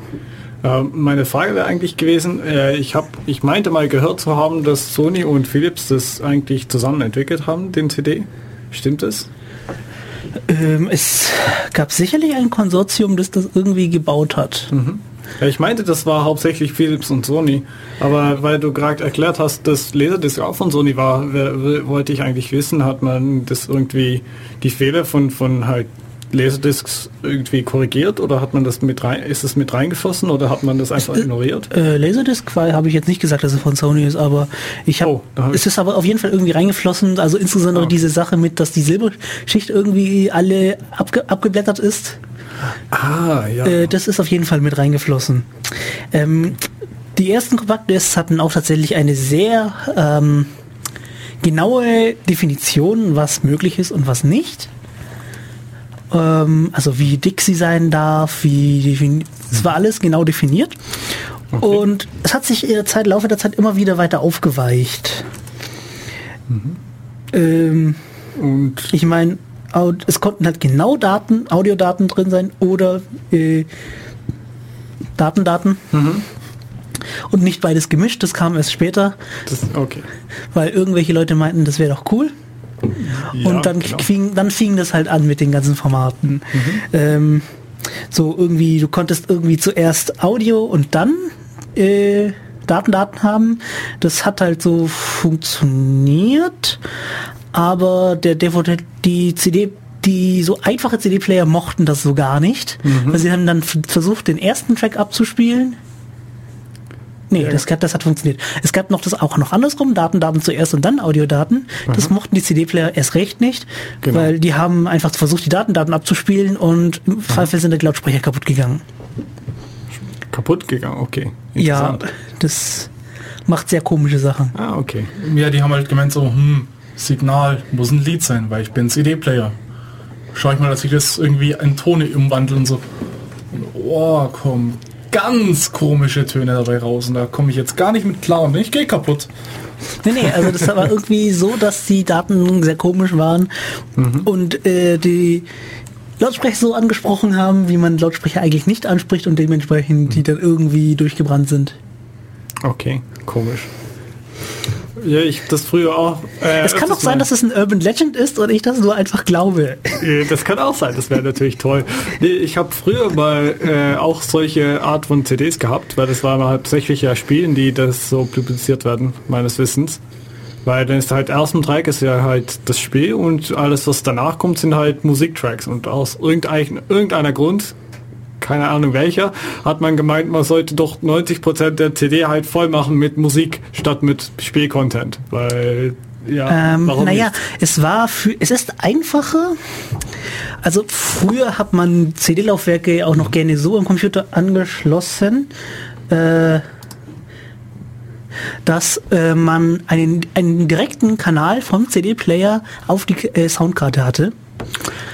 Äh, meine Frage wäre eigentlich gewesen, äh, ich, hab, ich meinte mal gehört zu haben, dass Sony und Philips das eigentlich zusammen entwickelt haben, den CD. Stimmt das? Ähm, es gab sicherlich ein Konsortium, das das irgendwie gebaut hat. Mhm. Ja, ich meinte, das war hauptsächlich Philips und Sony. Aber weil du gerade erklärt hast, dass Laserdisc auch von Sony war, wollte ich eigentlich wissen, hat man das irgendwie die Fehler von, von halt Laserdiscs irgendwie korrigiert oder hat man das mit rein, ist es mit reingeflossen oder hat man das einfach äh, ignoriert? Äh, Laserdisc habe ich jetzt nicht gesagt, dass es von Sony ist, aber ich habe, oh, hab es ist aber auf jeden Fall irgendwie reingeflossen, also insbesondere ah. diese Sache mit, dass die Silberschicht irgendwie alle abge abgeblättert ist. Ah, ja. Äh, das ist auf jeden Fall mit reingeflossen. Ähm, die ersten Kompaktdiscs hatten auch tatsächlich eine sehr ähm, genaue Definition, was möglich ist und was nicht ähm, also wie dick sie sein darf, wie es war alles genau definiert. Okay. Und es hat sich in der Zeit, Laufe der Zeit immer wieder weiter aufgeweicht. Mhm. Ähm, und ich meine, es konnten halt genau Daten, Audiodaten drin sein oder äh, Datendaten. Mhm. Und nicht beides gemischt, das kam erst später. Das, okay. Weil irgendwelche Leute meinten, das wäre doch cool. Ja, und dann, genau. fing, dann fing das halt an mit den ganzen Formaten. Mhm. Ähm, so irgendwie, du konntest irgendwie zuerst Audio und dann äh, Datendaten haben. Das hat halt so funktioniert, aber der DVD, die CD die so einfache CD-Player mochten das so gar nicht, mhm. weil sie haben dann versucht, den ersten Track abzuspielen, Nee, ja. das, das hat funktioniert. Es gab noch das auch noch andersrum, Datendaten zuerst und dann Audiodaten. Das mhm. mochten die CD-Player erst recht nicht, genau. weil die haben einfach versucht, die Datendaten abzuspielen und im Zweifel sind die Lautsprecher kaputt gegangen. Kaputt gegangen, okay. Ja, das macht sehr komische Sachen. Ah, okay. Ja, die haben halt gemeint so, hm, Signal muss ein Lied sein, weil ich bin CD-Player. Schau ich mal, dass ich das irgendwie in Tone umwandle und so. oh, komm, ganz komische Töne dabei raus und da komme ich jetzt gar nicht mit klar und ich gehe kaputt. Nee, nee, also das war irgendwie so, dass die Daten sehr komisch waren mhm. und äh, die Lautsprecher so angesprochen haben, wie man Lautsprecher eigentlich nicht anspricht und dementsprechend die dann irgendwie durchgebrannt sind. Okay, komisch. Ja, ich das früher auch. Äh, es kann auch sein, dass es ein Urban Legend ist und ich das nur einfach glaube. Das kann auch sein, das wäre natürlich toll. Nee, ich habe früher mal äh, auch solche Art von CDs gehabt, weil das waren hauptsächlich ja Spielen, die das so publiziert werden, meines Wissens. Weil dann ist halt ersten Track ist ja halt das Spiel und alles, was danach kommt, sind halt Musiktracks. Und aus irgendeiner Grund keine Ahnung welcher, hat man gemeint, man sollte doch 90% der CD halt voll machen mit Musik statt mit Spielcontent, weil ja, ähm, naja, es war für, es ist einfacher. Also früher hat man CD-Laufwerke auch noch gerne so am Computer angeschlossen, äh, dass äh, man einen, einen direkten Kanal vom CD-Player auf die äh, Soundkarte hatte.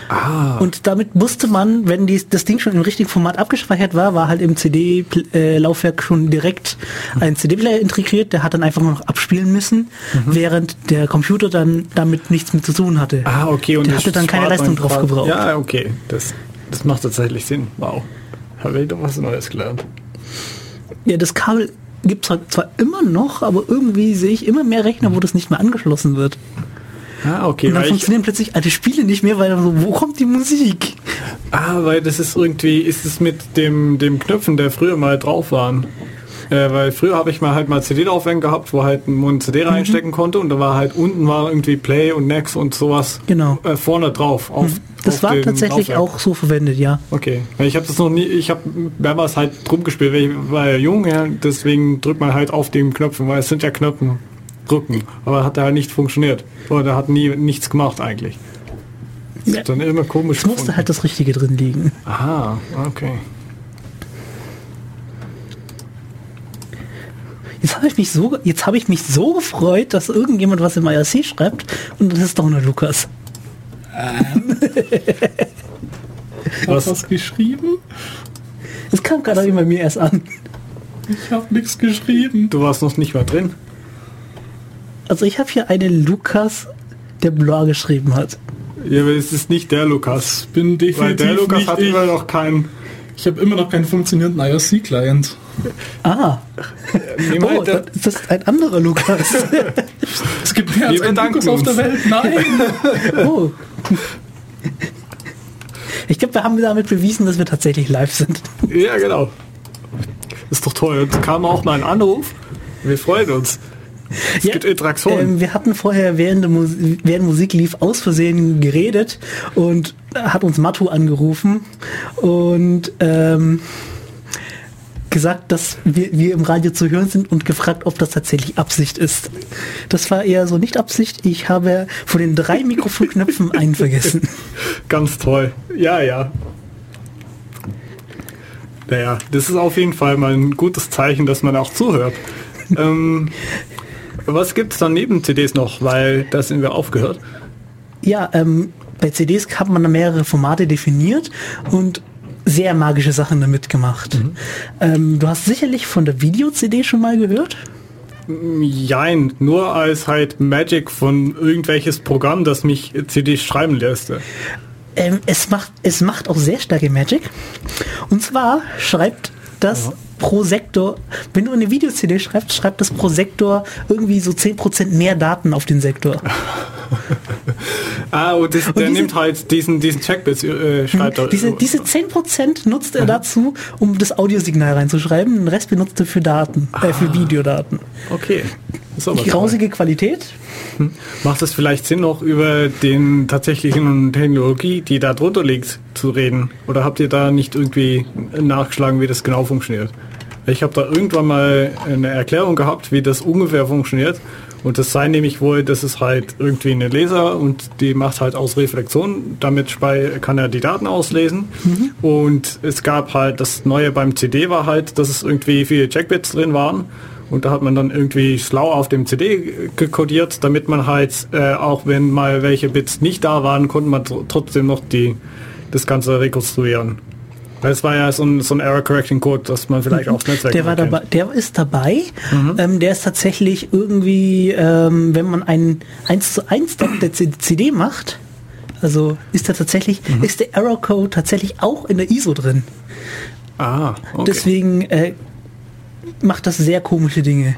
Ah. Und damit musste man, wenn die, das Ding schon im richtigen Format abgespeichert war, war halt im CD-Laufwerk schon direkt ein CD-Player integriert, der hat dann einfach nur noch abspielen müssen, mhm. während der Computer dann damit nichts mehr zu tun hatte. Ah, okay. Und der hatte dann keine Leistung drauf gebraucht. Ja, okay. Das, das macht tatsächlich Sinn. Wow. Habe ich doch was Neues gelernt. Ja, das Kabel gibt es zwar immer noch, aber irgendwie sehe ich immer mehr Rechner, wo das nicht mehr angeschlossen wird. Ah, okay. Und dann funktionieren plötzlich alte Spiele nicht mehr, weil so, wo kommt die Musik? Ah, weil das ist irgendwie, ist es mit dem, dem Knöpfen, der früher mal drauf waren. Äh, weil früher habe ich mal halt mal CD-Laufwerk gehabt, wo halt ein CD mhm. reinstecken konnte und da war halt unten war irgendwie Play und Next und sowas genau. äh, vorne drauf. Auf, mhm. Das war tatsächlich Laufwerk. auch so verwendet, ja. Okay. Ich habe das noch nie, ich habe mehrmals halt drum gespielt, weil ich war ja jung, ja, deswegen drückt man halt auf den Knöpfen, weil es sind ja Knöpfe drücken. Aber hat halt nicht funktioniert. Oder hat nie nichts gemacht eigentlich. Ja. Dann immer komisch. Es musste halt das Richtige drin liegen. Aha, okay. Jetzt habe ich mich so, jetzt habe ich mich so gefreut, dass irgendjemand was im IRC schreibt und das ist doch nur Lukas. Ähm. was hast du geschrieben? Es kam gerade bei mir erst an. Ich habe nichts geschrieben. Du warst noch nicht mal drin. Also ich habe hier einen Lukas, der Blog geschrieben hat. Ja, aber es ist nicht der Lukas. Bin definitiv Weil der Lukas nicht hat immer noch keinen. Ich habe immer noch keinen funktionierenden IRC-Client. Ah. oh, das ist ein anderer Lukas. es gibt mehr als einen Lukas auf der Welt. Nein. oh. Ich glaube, wir haben damit bewiesen, dass wir tatsächlich live sind. Ja, genau. Ist doch toll. Jetzt kam auch mal ein Anruf. Wir freuen uns. Es ja, gibt Interaktion. Ähm, wir hatten vorher, während, der Musik, während Musik lief, aus Versehen geredet und hat uns Matu angerufen und ähm, gesagt, dass wir, wir im Radio zu hören sind und gefragt, ob das tatsächlich Absicht ist. Das war eher so nicht Absicht. Ich habe von den drei Mikrofonknöpfen einen vergessen. Ganz toll. Ja, ja. Naja, das ist auf jeden Fall mal ein gutes Zeichen, dass man auch zuhört. ähm, was gibt es dann neben CDs noch? Weil da sind wir aufgehört. Ja, ähm, bei CDs hat man mehrere Formate definiert und sehr magische Sachen damit gemacht. Mhm. Ähm, du hast sicherlich von der Video-CD schon mal gehört? Jein, nur als halt Magic von irgendwelches Programm, das mich CDs schreiben lässt. Ähm, es, macht, es macht auch sehr starke Magic. Und zwar schreibt das ja pro Sektor, wenn du eine Video-CD schreibst, schreibt das pro Sektor irgendwie so 10% mehr Daten auf den Sektor. ah, und, das, und der diese, nimmt halt diesen, diesen Checkbit, äh, schreibt er. Diese, diese 10% nutzt er dazu, um das Audiosignal reinzuschreiben, den Rest benutzt er für Daten, äh, für ah, Videodaten. Okay. Grausige Qualität. Hm. Macht es vielleicht Sinn, noch über den tatsächlichen Technologie, die da drunter liegt, zu reden? Oder habt ihr da nicht irgendwie nachgeschlagen, wie das genau funktioniert? Ich habe da irgendwann mal eine Erklärung gehabt, wie das ungefähr funktioniert. Und das sei nämlich wohl, das ist halt irgendwie eine Laser und die macht halt aus Reflexion. Damit kann er die Daten auslesen. Mhm. Und es gab halt, das Neue beim CD war halt, dass es irgendwie viele Checkbits drin waren. Und da hat man dann irgendwie schlau auf dem CD gekodiert, damit man halt, äh, auch wenn mal welche Bits nicht da waren, konnte man trotzdem noch die, das Ganze rekonstruieren. Es war ja so ein, so ein Error-Correcting-Code, dass man vielleicht auch Netzwerk Der war dabei, der ist dabei. Mhm. Ähm, der ist tatsächlich irgendwie, ähm, wenn man einen 1 zu 1 der CD macht, also ist er tatsächlich, mhm. ist der Error-Code tatsächlich auch in der ISO drin. Ah, okay. Deswegen äh, macht das sehr komische Dinge.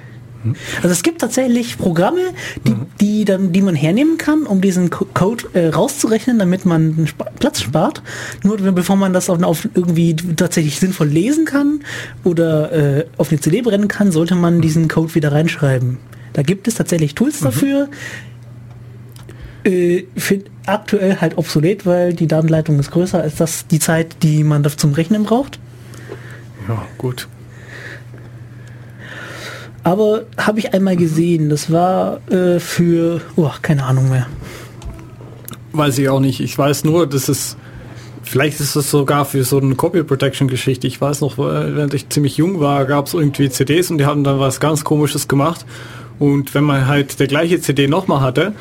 Also es gibt tatsächlich Programme, die, mhm. die, dann, die man hernehmen kann, um diesen Code äh, rauszurechnen, damit man Sp Platz spart. Nur bevor man das auf, auf, irgendwie tatsächlich sinnvoll lesen kann oder äh, auf eine CD brennen kann, sollte man mhm. diesen Code wieder reinschreiben. Da gibt es tatsächlich Tools mhm. dafür. Äh, für aktuell halt obsolet, weil die Datenleitung ist größer als das die Zeit, die man zum Rechnen braucht. Ja, gut. Aber habe ich einmal gesehen. Das war äh, für, oh, keine Ahnung mehr. Weiß ich auch nicht. Ich weiß nur, dass es, vielleicht ist es sogar für so eine Copy Protection Geschichte. Ich weiß noch, während ich ziemlich jung war, gab es irgendwie CDs und die haben dann was ganz Komisches gemacht. Und wenn man halt der gleiche CD nochmal hatte,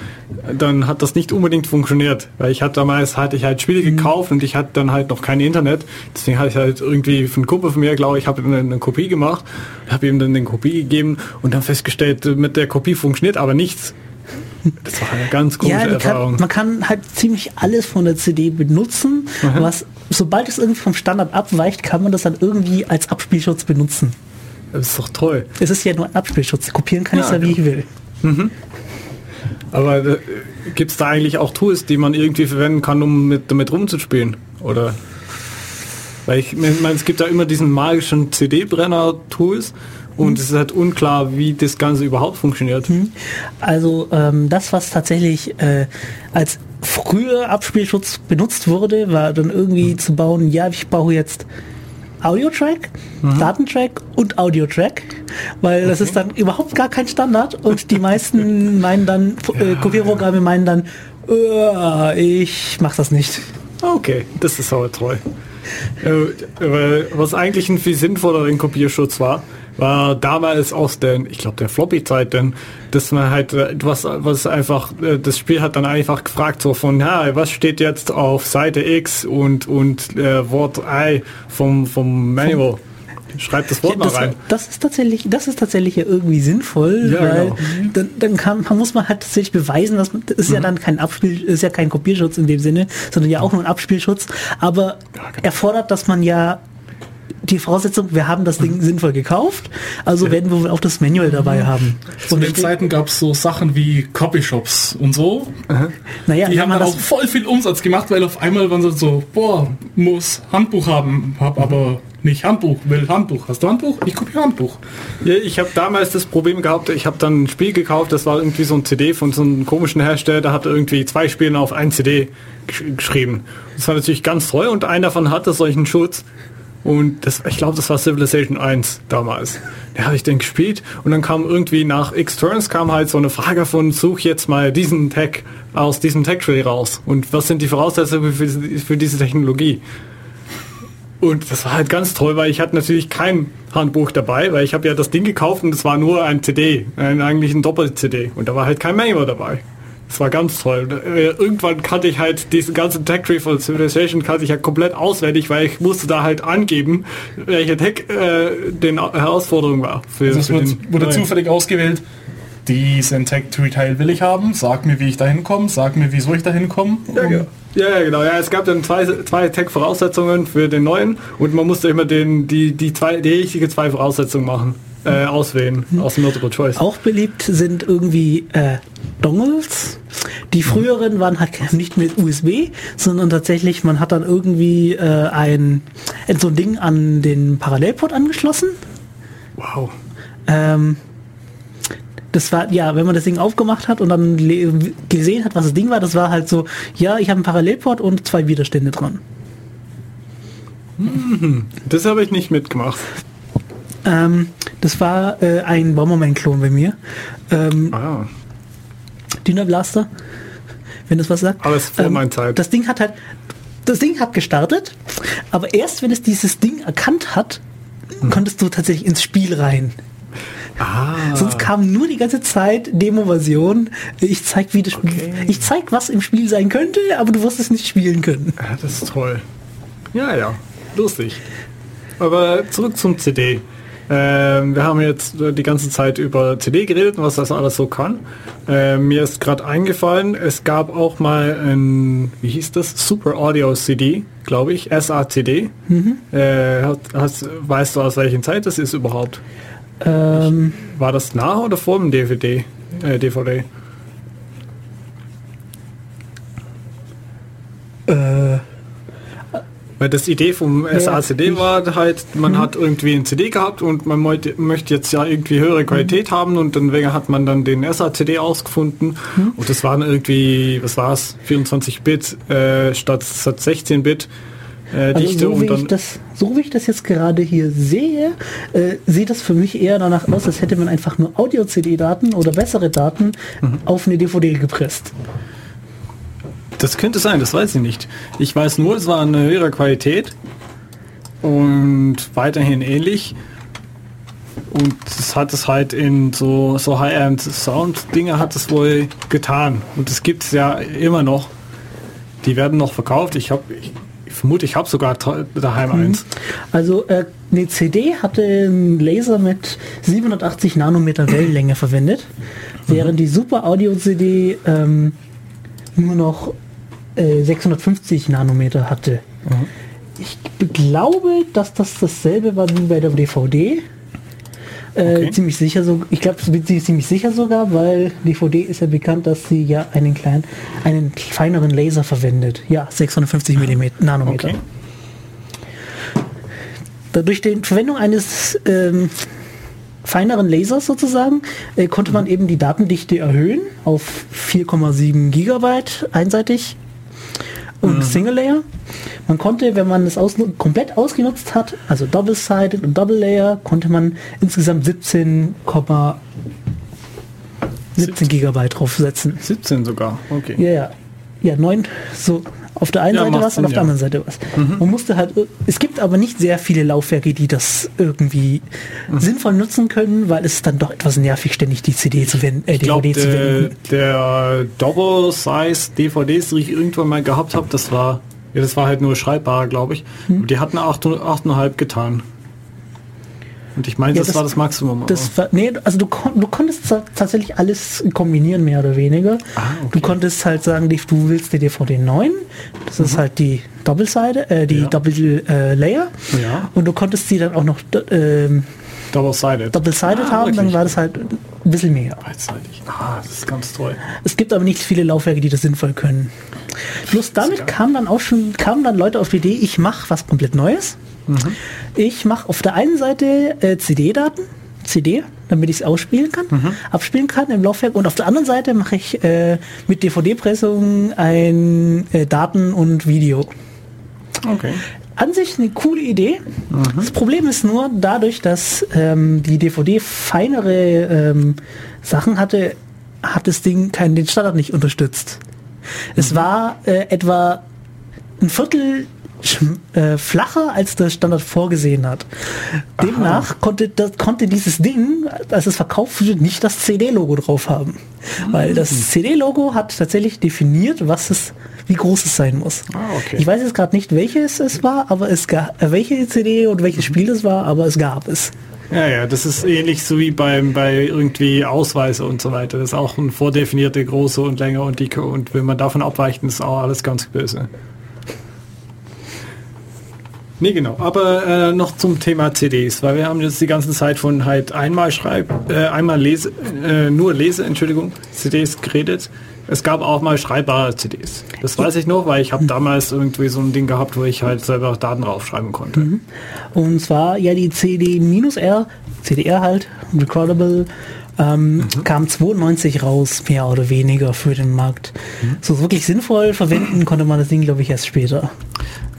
dann hat das nicht unbedingt funktioniert. Weil ich hatte damals hatte ich halt Spiele mhm. gekauft und ich hatte dann halt noch kein Internet. Deswegen hatte ich halt irgendwie von Kumpel von mir, glaube ich, habe eine, eine Kopie gemacht, habe ihm dann eine Kopie gegeben und dann festgestellt, mit der Kopie funktioniert aber nichts. Das war eine ganz komische ja, Erfahrung. Kann, man kann halt ziemlich alles von der CD benutzen, mhm. was sobald es irgendwie vom Standard abweicht, kann man das dann irgendwie als Abspielschutz benutzen. Das ist doch toll. Es ist ja nur ein Abspielschutz. Kopieren kann ja, ich ja, wie ich will. Mhm. Aber äh, gibt es da eigentlich auch Tools, die man irgendwie verwenden kann, um mit, damit rumzuspielen? Oder weil ich meine, es gibt da immer diesen magischen CD-Brenner-Tools und mhm. es ist halt unklar, wie das Ganze überhaupt funktioniert. Mhm. Also ähm, das, was tatsächlich äh, als früher Abspielschutz benutzt wurde, war dann irgendwie mhm. zu bauen, ja, ich brauche jetzt Audio-Track, mhm. Datentrack und Audio-Track, weil okay. das ist dann überhaupt gar kein Standard und die meisten meinen dann, äh, Kopierprogramme meinen dann, äh, ich mach das nicht. Okay, das ist aber treu. Äh, was eigentlich ein viel sinnvolleren Kopierschutz war, war damals aus den, ich glaube der Floppy-Zeit, denn dass man halt etwas, was einfach, äh, das Spiel hat dann einfach gefragt so von, ja, was steht jetzt auf Seite X und und äh, Wort I vom vom Manual. Schreibt das Wort ja, das, mal rein. Das ist tatsächlich, das ist tatsächlich ja irgendwie sinnvoll, ja, weil genau. dann, dann kann, muss man halt tatsächlich beweisen, dass man, das ist mhm. ja dann kein Abspiel, ist ja kein Kopierschutz in dem Sinne, sondern ja auch nur ein Abspielschutz, aber ja, genau. erfordert, dass man ja die Voraussetzung, wir haben das Ding sinnvoll gekauft, also ja. werden wir auch das Manual dabei haben. Zu den Zeiten gab es so Sachen wie Copyshops und so. Aha. Naja, die haben dann auch voll viel Umsatz gemacht, weil auf einmal waren sie so, boah, muss Handbuch haben, hab aber nicht Handbuch, will Handbuch. Hast du Handbuch? Ich kopiere Handbuch. Ja, ich habe damals das Problem gehabt, ich habe dann ein Spiel gekauft, das war irgendwie so ein CD von so einem komischen Hersteller, der hat irgendwie zwei Spiele auf ein CD gesch geschrieben. Das war natürlich ganz toll und einer davon hatte solchen Schutz. Und das, ich glaube, das war Civilization 1 damals. Da habe ich den gespielt und dann kam irgendwie nach X Turns kam halt so eine Frage von, such jetzt mal diesen Tag aus diesem Tag Tree raus. Und was sind die Voraussetzungen für, für diese Technologie? Und das war halt ganz toll, weil ich hatte natürlich kein Handbuch dabei, weil ich habe ja das Ding gekauft und es war nur ein CD, ein, eigentlich ein Doppel-CD. Und da war halt kein Manual dabei. Das war ganz toll. Äh, irgendwann kannte ich halt diesen ganzen Tech Tree von Civilization kannte ich ja komplett auswendig, weil ich musste da halt angeben, welche Tech äh, den Herausforderung war. Für, also es wird, wurde zufällig ausgewählt, diesen Tech Tree Teil will ich haben, sag mir, wie ich da hinkomme, sag mir, wieso ich da hinkomme. Ja, genau. Ja, genau. Ja, es gab dann zwei, zwei Tech-Voraussetzungen für den neuen und man musste immer den, die, die, zwei, die richtige zwei Voraussetzungen machen. Äh, auswählen aus Multiple Choice. Auch beliebt sind irgendwie äh, Dongles. Die früheren waren halt nicht mit USB, sondern tatsächlich, man hat dann irgendwie äh, ein so ein Ding an den Parallelport angeschlossen. Wow. Ähm, das war, ja, wenn man das Ding aufgemacht hat und dann gesehen hat, was das Ding war, das war halt so, ja, ich habe einen Parallelport und zwei Widerstände dran. Mhm. Das habe ich nicht mitgemacht. Ähm, das war äh, ein Bomberman-Klon bei mir. Ähm, ah. Blaster, wenn das was sagt. Alles vor ähm, meiner Zeit. Das Ding hat halt, das Ding hat gestartet, aber erst wenn es dieses Ding erkannt hat, hm. konntest du tatsächlich ins Spiel rein. Ah. Sonst kam nur die ganze Zeit Demo-Version. Ich zeig, wie das okay. ich zeig, was im Spiel sein könnte, aber du wirst es nicht spielen können. Ja, das ist toll. Ja, ja, lustig. Aber zurück zum CD. Ähm, wir haben jetzt die ganze Zeit über CD geredet und was das alles so kann. Ähm, mir ist gerade eingefallen, es gab auch mal ein, wie hieß das? Super Audio CD, glaube ich, SACD. Mhm. Äh, hast, weißt du aus welchen Zeit das ist überhaupt? Ähm, War das nach oder vor dem DVD? Äh, DVD? Äh, Weil das Idee vom ja, SACD war halt, man mhm. hat irgendwie ein CD gehabt und man möchte jetzt ja irgendwie höhere Qualität mhm. haben und dann hat man dann den SACD ausgefunden mhm. und das waren irgendwie, was war es, 24 Bit äh, statt, statt 16 Bit äh, also Dichte. So wie, ich das, so wie ich das jetzt gerade hier sehe, äh, sieht das für mich eher danach aus, als hätte man einfach nur Audio-CD-Daten oder bessere Daten mhm. auf eine DVD gepresst. Das könnte sein, das weiß ich nicht. Ich weiß nur, es war eine höhere Qualität und weiterhin ähnlich. Und es hat es halt in so, so High-End-Sound-Dinge hat es wohl getan. Und es gibt es ja immer noch. Die werden noch verkauft. Ich habe, ich vermute, ich habe sogar daheim mhm. eins. Also äh, eine CD hatte einen Laser mit 780 Nanometer Wellenlänge verwendet, während mhm. die Super Audio CD ähm, nur noch äh, 650 Nanometer hatte. Mhm. Ich glaube, dass das dasselbe war wie bei der DVD. Äh, Okay. Ziemlich sicher so, ich glaube, ziemlich sicher sogar, weil DVD ist ja bekannt, dass sie ja einen kleinen, einen feineren Laser verwendet. Ja, 650 mm Nanometer. Okay. Durch die Verwendung eines ähm, feineren Lasers sozusagen äh, konnte man eben die Datendichte erhöhen auf 4,7 Gigabyte einseitig und Single Layer. Man konnte, wenn man es ausnu- komplett ausgenutzt hat, also Double-Sided und Double Layer, konnte man insgesamt 17, 17 Gigabyte draufsetzen. 17 sogar. Okay. Ja, ja. Ja, neun, so auf der einen Ja, Seite was und Sinn, auf der ja. anderen Seite was. Man musste halt, es gibt aber nicht sehr viele Laufwerke, die das irgendwie Mhm. sinnvoll nutzen können, weil es ist dann doch etwas nervig, ständig die CD zu wenden, äh, DVD zu der, wenden. der Double-Size DVDs, die ich irgendwann mal gehabt habe, das war, ja, das war halt nur schreibbar, glaube ich. Hm. Und die hatten 8, 8,5 getan. Und ich meine, Ja, das, das- war das Maximum. Das war, nee, also du, kon du konntest ta- tatsächlich alles kombinieren, mehr oder weniger. Ah, okay. Du konntest halt sagen, du willst die DVD 9, das ist halt die Doppelseite, äh, die Mhm. Ja. Doppel äh, Layer. Ja. Und du konntest sie dann auch noch ähm, Double-sided. Double-Sided Ah, haben, dann war das halt ein bisschen mehr. Beidseitig. Ah, das ist ganz toll. Es gibt aber nicht viele Laufwerke, die das sinnvoll können. Bloß damit kamen dann auch schon, kamen dann Leute auf die Idee, ich mache was komplett Neues. Ich mache auf der einen Seite äh, CD-Daten, CD, damit ich es ausspielen kann, abspielen kann im Laufwerk. Und auf der anderen Seite mache ich äh, mit DVD-Pressung ein äh, Daten und Video. Okay. An sich eine coole Idee. Das Problem ist nur, dadurch, dass ähm, die DVD feinere ähm, Sachen hatte, hat das Ding keinen den Standard nicht unterstützt. Es war äh, etwa ein Viertel äh, flacher, als der Standard vorgesehen hat. Demnach konnte, das, konnte dieses Ding, als es verkauft wurde, nicht das CD-Logo drauf haben. Weil das CD-Logo hat tatsächlich definiert, was es, wie groß es sein muss. Ah, okay. Ich weiß jetzt gerade nicht, welches es war, aber es gab, äh, welche CD und welches Spiel es war, aber es gab es. Ja, ja, das ist ähnlich so wie beim, bei irgendwie Ausweise und so weiter. Das ist auch ein vordefinierte große und länger und dicke und wenn man davon abweicht, ist auch alles ganz böse. Nee, genau. Aber äh, noch zum Thema CDs, weil wir haben jetzt die ganze Zeit von halt einmal Schreib, äh, einmal Lese, äh, nur Lese, Entschuldigung, CDs geredet. Es gab auch mal schreibbare CDs. Das weiß ich noch, weil ich habe damals irgendwie so ein Ding gehabt, wo ich halt selber Daten draufschreiben konnte. Und zwar ja die CD-R, CDR halt, Recordable, ähm, kam 92 raus, mehr oder weniger für den Markt. So wirklich sinnvoll verwenden konnte man das Ding, glaube ich, erst später.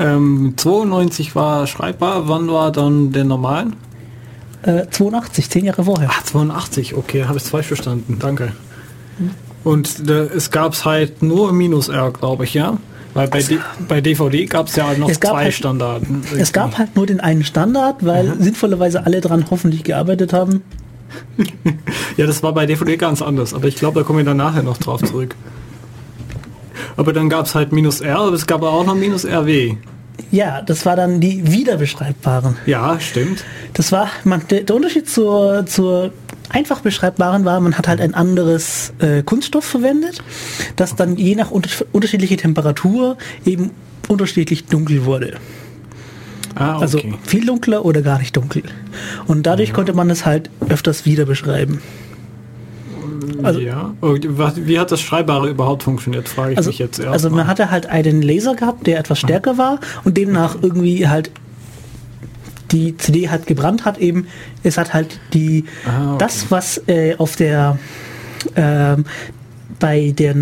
Ähm, 92 war schreibbar, wann war dann der normalen? Äh, 82, zehn Jahre vorher. Ach, 82, okay, habe ich falsch verstanden, danke. Und äh, es gab es halt nur Minus R, glaube ich, ja? Weil bei, D bei DVD gab es ja noch Es zwei halt- Standarten. Es gab halt nur den einen Standard, weil sinnvollerweise alle dran hoffentlich gearbeitet haben. Ja, das war bei DVD ganz anders, aber ich glaube, da kommen wir dann nachher noch drauf zurück. Aber dann gab es halt Minus R, aber es gab auch noch Minus RW. Ja, das war dann die wiederbeschreibbaren. Ja, stimmt. Das war, man, der, Unterschied zur, zur einfach beschreibbaren war, man hat halt ein anderes äh, Kunststoff verwendet, das dann je nach unter, unterschiedliche Temperatur eben unterschiedlich dunkel wurde. Ah, okay. Also viel dunkler oder gar nicht dunkel. Und dadurch konnte man es halt öfters wieder beschreiben. also- ja. Wie hat das Schreibbare überhaupt funktioniert, frage ich Also, mich jetzt erst also man mal. hatte halt einen Laser gehabt, der etwas stärker war und demnach irgendwie halt die CD halt gebrannt hat eben. Es hat halt die Ah, okay. das, was äh, auf der ähm, bei der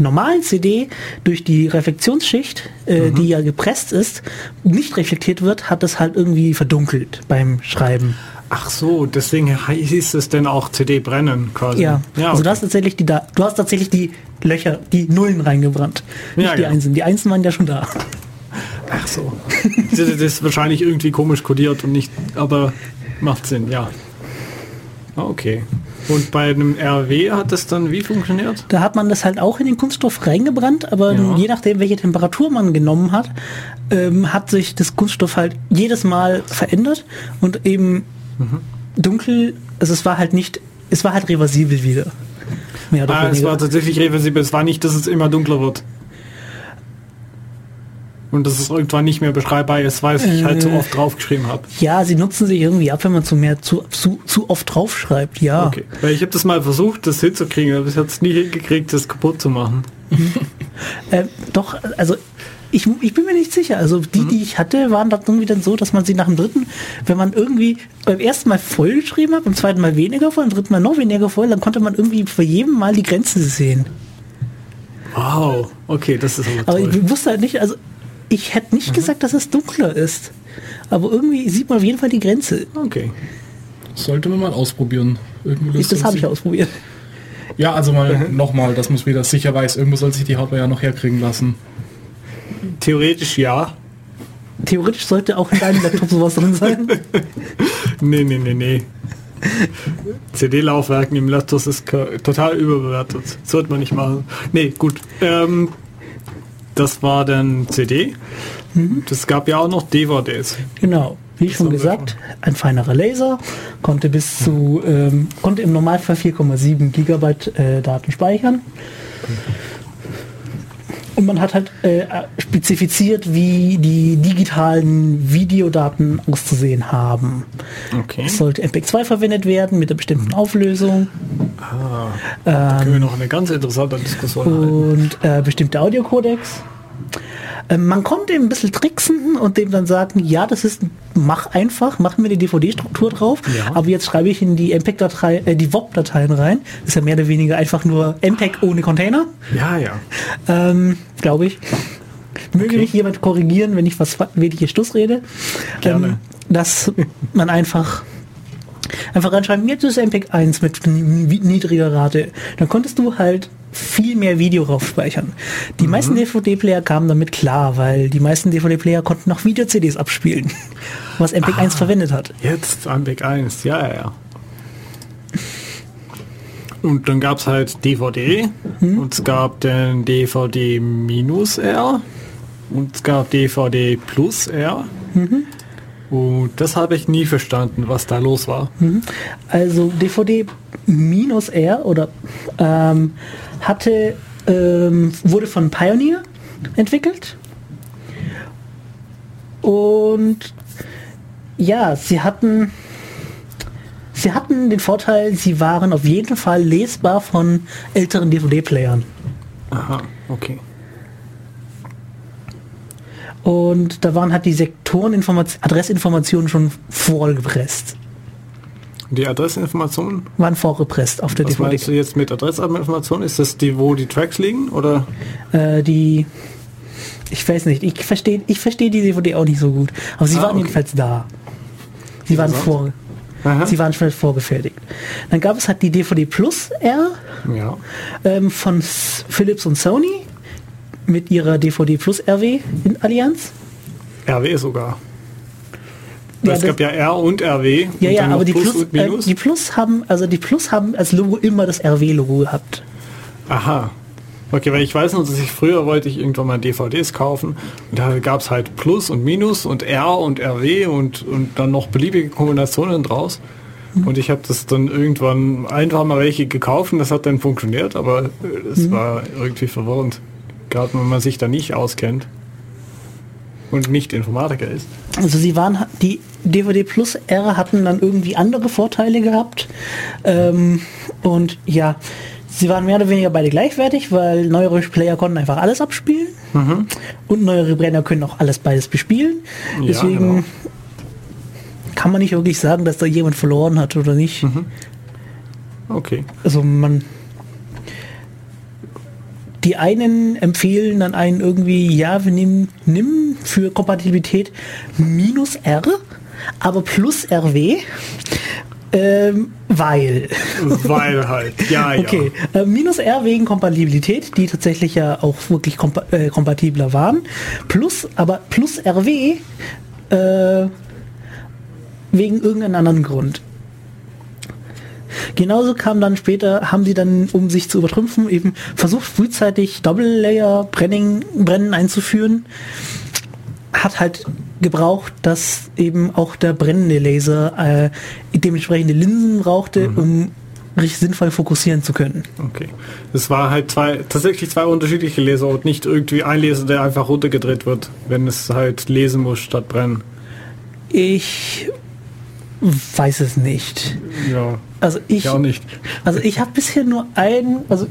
normalen CD durch die Reflektionsschicht, äh, Mhm. die ja gepresst ist, nicht reflektiert wird, hat es halt irgendwie verdunkelt beim Schreiben. Ach so, deswegen hieß es denn auch CD brennen quasi. Ja, ja also du okay. hast tatsächlich die da du hast tatsächlich die Löcher, die Nullen reingebrannt. Nicht Ja, die ja. Einsen. Die Einsen waren ja schon da. Ach so. das das ist wahrscheinlich irgendwie komisch kodiert und nicht, aber macht Sinn, ja. Ah, Okay. Und bei einem RW hat das dann wie funktioniert? Da hat man das halt auch in den Kunststoff reingebrannt, aber Ja. je nachdem, welche Temperatur man genommen hat, ähm, hat sich das Kunststoff halt jedes Mal verändert und eben Mhm. dunkel, also es war halt nicht, es war halt reversibel wieder. Mehr oder Ah, es weniger. war tatsächlich reversibel. Es war nicht, dass es immer dunkler wird. Und dass es irgendwann nicht mehr beschreibbar ist, weil ich halt so oft draufgeschrieben habe. Ja, sie nutzen sich irgendwie ab, wenn man zu mehr zu, zu, zu oft draufschreibt, ja. Okay. Weil ich habe das mal versucht, das hinzukriegen, aber ich habe es nie hingekriegt, das kaputt zu machen. Äh, doch, also ich, ich bin mir nicht sicher. Also die, die ich hatte, waren dann irgendwie dann so, dass man sie nach dem dritten, wenn man irgendwie beim ersten Mal voll geschrieben hat, beim zweiten Mal weniger voll, beim dritten Mal noch weniger voll, dann konnte man irgendwie für jedem Mal die Grenze sehen. Wow, okay, das ist aber Aber toll. ich wusste halt nicht, also ich hätte nicht gesagt, dass es dunkler ist. Aber irgendwie sieht man auf jeden Fall die Grenze. Okay. Sollte man mal ausprobieren. Irgendwie Ich, das habe ich ausprobiert. Ja, also mal nochmal, dass man es wieder sicher weiß. Irgendwo soll sich die Hardware ja noch herkriegen lassen. Theoretisch ja. Theoretisch sollte auch in deinem Laptop sowas drin sein. Nee, nee, nee, nee. CD-Laufwerken im Laptop ist total überbewertet. Sollte man nicht machen. Nee, gut. Ähm, das war dann CD. Das gab ja auch noch DVDs. Genau. Wie schon haben wir gesagt, ein feinerer Laser, konnte bis zu, ähm, konnte im Normalfall 4,7 Gigabyte äh, Daten speichern. Und man hat halt äh, spezifiziert, wie die digitalen Videodaten auszusehen haben. Okay. Es sollte MPEG-2 verwendet werden mit einer bestimmten Auflösung Da können wir noch eine ganz interessante Diskussion und äh, bestimmte Audiocodecs. Ähm, man konnte ein bisschen tricksen und dem dann sagen, ja, das ist, mach einfach, mach mir die DVD-Struktur drauf, Ja. aber jetzt schreibe ich in die MPEG-Datei, äh, die WOP-Dateien rein. Das ist ja mehr oder weniger einfach nur MPEG ohne Container, Ja, ja. ähm, glaube ich. Möge Okay. mich jemand korrigieren, wenn ich was wenn ich hier Stuss rede. Gerne. Ähm, dass man einfach einfach reinschreiben, jetzt ist MPEG 1 mit ni- niedriger Rate. Dann konntest du halt viel mehr Video drauf speichern. Die Mhm. meisten DVD-Player kamen damit klar, weil die meisten DVD-Player konnten noch Video-CDs abspielen, was MPEG 1 verwendet hat. Jetzt Ambec 1, ja, ja, ja. Und dann gab es halt DVD und es gab den DVD minus R und es gab DVD plus R. Und das habe ich nie verstanden, was da los war. Also DVD minus R oder ähm, hatte ähm, wurde von Pioneer entwickelt und ja, sie hatten sie hatten den Vorteil, sie waren auf jeden Fall lesbar von älteren DVD-Playern. Aha, okay. Und da waren halt die Sektoren Adressinformationen schon vorgepresst. Die Adressinformationen, Waren vorgepresst auf der was DVD. meinst du jetzt mit Adressinformationen? Ist das die, wo die Tracks liegen? Oder? Äh, die. Ich weiß nicht, ich verstehe ich versteh die DVD auch nicht so gut. Aber sie Ah, waren okay. jedenfalls da. Sie waren, vor, Aha. sie waren schon vorgefertigt. Dann gab es halt die DVD Plus R Ja. ähm, von Philips und Sony mit ihrer DVD Plus RW in Allianz. RW sogar. Ja, es das- gab ja R und RW. Ja, und ja, aber die Plus, und äh, die Plus haben, also die Plus haben als Logo immer das RW-Logo gehabt. Aha. Okay, weil ich weiß noch, dass ich früher wollte ich irgendwann mal DVDs kaufen und da gab es halt Plus und Minus und R und RW und, und dann noch beliebige Kombinationen draus. Mhm. Und ich habe das dann irgendwann einfach mal welche gekauft und das hat dann funktioniert, aber es Mhm. war irgendwie verwirrend. Gerade wenn man sich da nicht auskennt und nicht Informatiker ist. Also sie waren, die DVD Plus R hatten dann irgendwie andere Vorteile gehabt. Ähm, und ja, sie waren mehr oder weniger beide gleichwertig, weil neuere Player konnten einfach alles abspielen. Und neuere Brenner können auch alles beides bespielen. Ja, Deswegen genau. kann man nicht wirklich sagen, dass da jemand verloren hat oder nicht. Okay. Also man. Die einen empfehlen dann einen irgendwie, ja, wir nehmen, nimm für Kompatibilität minus R, aber plus RW, ähm, weil. Weil halt. Ja, ja. Okay, äh, minus R wegen Kompatibilität, die tatsächlich ja auch wirklich kompa äh, kompatibler waren. Plus, aber plus RW äh, wegen irgendeinem anderen Grund. Genauso kam dann später, haben sie dann, um sich zu übertrümpfen, eben versucht frühzeitig Double-Layer-Brennen Brennen einzuführen. Hat halt gebraucht, dass eben auch der brennende Laser äh, dementsprechende Linsen brauchte, um richtig sinnvoll fokussieren zu können. Okay. Es war halt zwei, tatsächlich zwei unterschiedliche Leser und nicht irgendwie ein Leser, der einfach runtergedreht wird, wenn es halt lesen muss statt brennen. Ich weiß es nicht. Ja. Also ich, ich auch nicht. Also ich habe bisher nur einen, also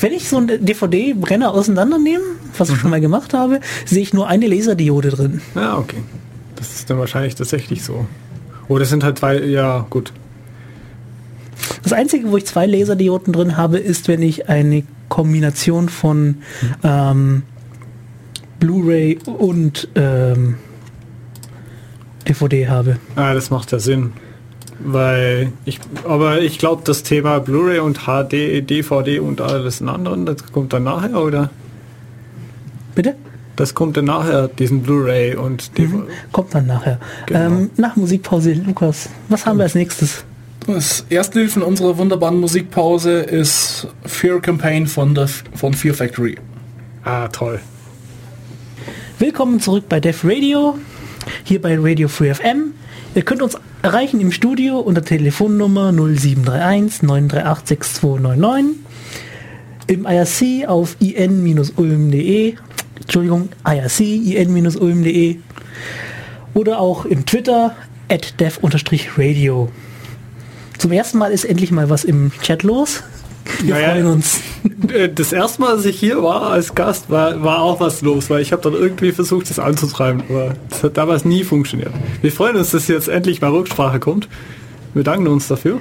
wenn ich so einen DVD-Brenner auseinandernehme, was ich schon mal gemacht habe, sehe ich nur eine Laserdiode drin. Ja, okay. Das ist dann wahrscheinlich tatsächlich so. Oder sind halt zwei, ja, gut. Das Einzige, wo ich zwei Laserdioden drin habe, ist, wenn ich eine Kombination von ähm, Blu-ray und ähm, DVD habe. Ah, das macht ja Sinn. Weil ich, aber ich glaube, das Thema Blu-ray und HD, DVD und alles anderen, das kommt dann nachher, oder? Bitte? Das kommt dann nachher, diesen Blu-ray und DVD. Mhm, kommt dann nachher. Genau. Ähm, nach Musikpause, Lukas, was haben wir als nächstes? Das erste Lied von unserer wunderbaren Musikpause ist Fear Campaign von, der, von Fear Factory. Ah, toll. Willkommen zurück bei Def Radio, hier bei Radio Free FM. Ihr könnt uns erreichen im Studio unter Telefonnummer 0731 938 6299, im IRC auf in-ulm.de, Entschuldigung, IRC, in-ulm.de oder auch im Twitter at dev-radio. Zum ersten Mal ist endlich mal was im Chat los. Wir Naja, freuen uns. Äh, Das erste Mal, als ich hier war als Gast, war, war auch was los, weil ich habe dann irgendwie versucht, das anzutreiben, aber das hat damals nie funktioniert. Wir freuen uns, dass jetzt endlich mal Rücksprache kommt. Wir danken uns dafür.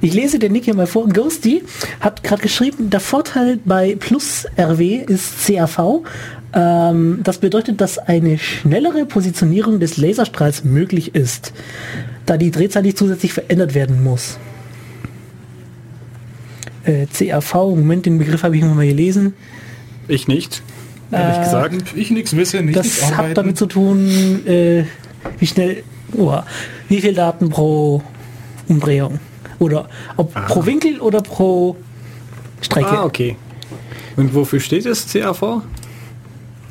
Ich lese den Nick hier mal vor. Ghosty hat gerade geschrieben, der Vorteil bei Plus RW ist CAV. Ähm, das bedeutet, dass eine schnellere Positionierung des Laserstrahls möglich ist, da die Drehzahl nicht zusätzlich verändert werden muss. Äh, CAV, Moment, den Begriff habe ich irgendwann mal gelesen. Ich nicht, ehrlich Äh, gesagt. Ich nichts wisse, nicht Das hat damit zu tun, äh, wie schnell, oh, wie viel Daten pro Umdrehung. Oder ob pro Winkel oder pro Strecke. Ah, okay. Und wofür steht das CAV?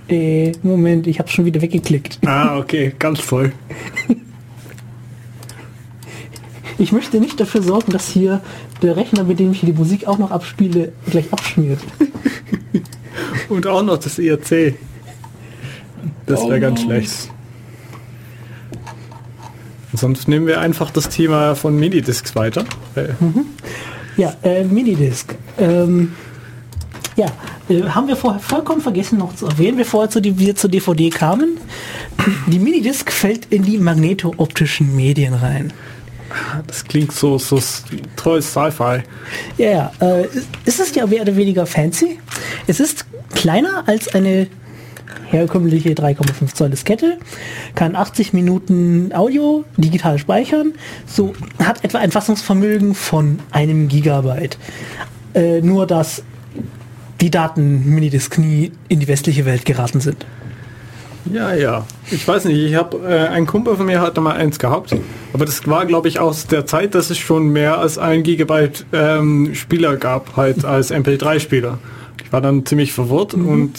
Äh, Moment, ich habe schon wieder weggeklickt. Ah, okay, ganz voll. Ich möchte nicht dafür sorgen, dass hier der Rechner, mit dem ich hier die Musik auch noch abspiele, gleich abschmiert. Und auch noch das IRC. Das wäre Oh ganz no. schlecht. Sonst nehmen wir einfach das Thema von Minidiscs weiter. Äh, Ja, äh, Minidisc. Ähm, ja, äh, haben wir vorher vollkommen vergessen noch zu erwähnen, bevor wir, zu die, wir zur DVD kamen. Die Minidisc fällt in die magneto-optischen Medien rein. Das klingt so, so tolles Sci-Fi. Ja, ja. Äh, es ist ja mehr oder weniger fancy. Es ist kleiner als eine herkömmliche 3,5 Zoll Diskette, kann 80 Minuten Audio digital speichern, so hat etwa ein Fassungsvermögen von einem Gigabyte. Äh, nur dass die Daten Minidisc nie in die westliche Welt geraten sind. Ja, ja. Ich weiß nicht, ich habe äh, ein Kumpel von mir hatte mal eins gehabt, aber das war glaube ich aus der Zeit, dass es schon mehr als ein Gigabyte ähm, Spieler gab, halt als MP3-Spieler. Ich war dann ziemlich verwirrt und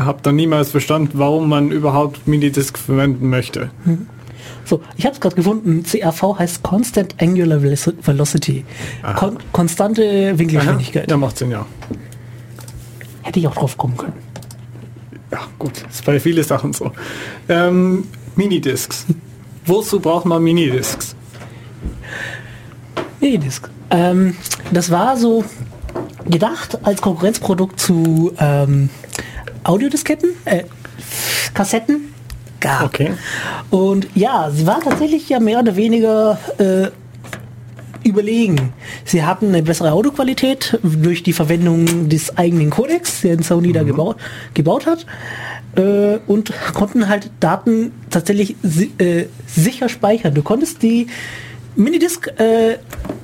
habe dann niemals verstanden, warum man überhaupt Minidisc verwenden möchte. So, ich habe es gerade gefunden. CAV heißt Constant Angular Velo- Velocity. Kon konstante Winkelgeschwindigkeit. Ja, macht Sinn, ja. Hätte ich auch drauf kommen können. Ja, gut, ist bei vielen Sachen so. Ähm, Minidiscs. Wozu braucht man Minidiscs? Minidisc. Ähm, das war so gedacht als Konkurrenzprodukt zu ähm, Audiodisketten, äh, Kassetten. Ja. Okay. Und ja, sie war tatsächlich ja mehr oder weniger äh, überlegen. Sie hatten eine bessere Audioqualität durch die Verwendung des eigenen Codecs, den Sony da gebaut, gebaut hat. Äh, und konnten halt Daten tatsächlich si äh, sicher speichern. Du konntest die Minidisc, äh,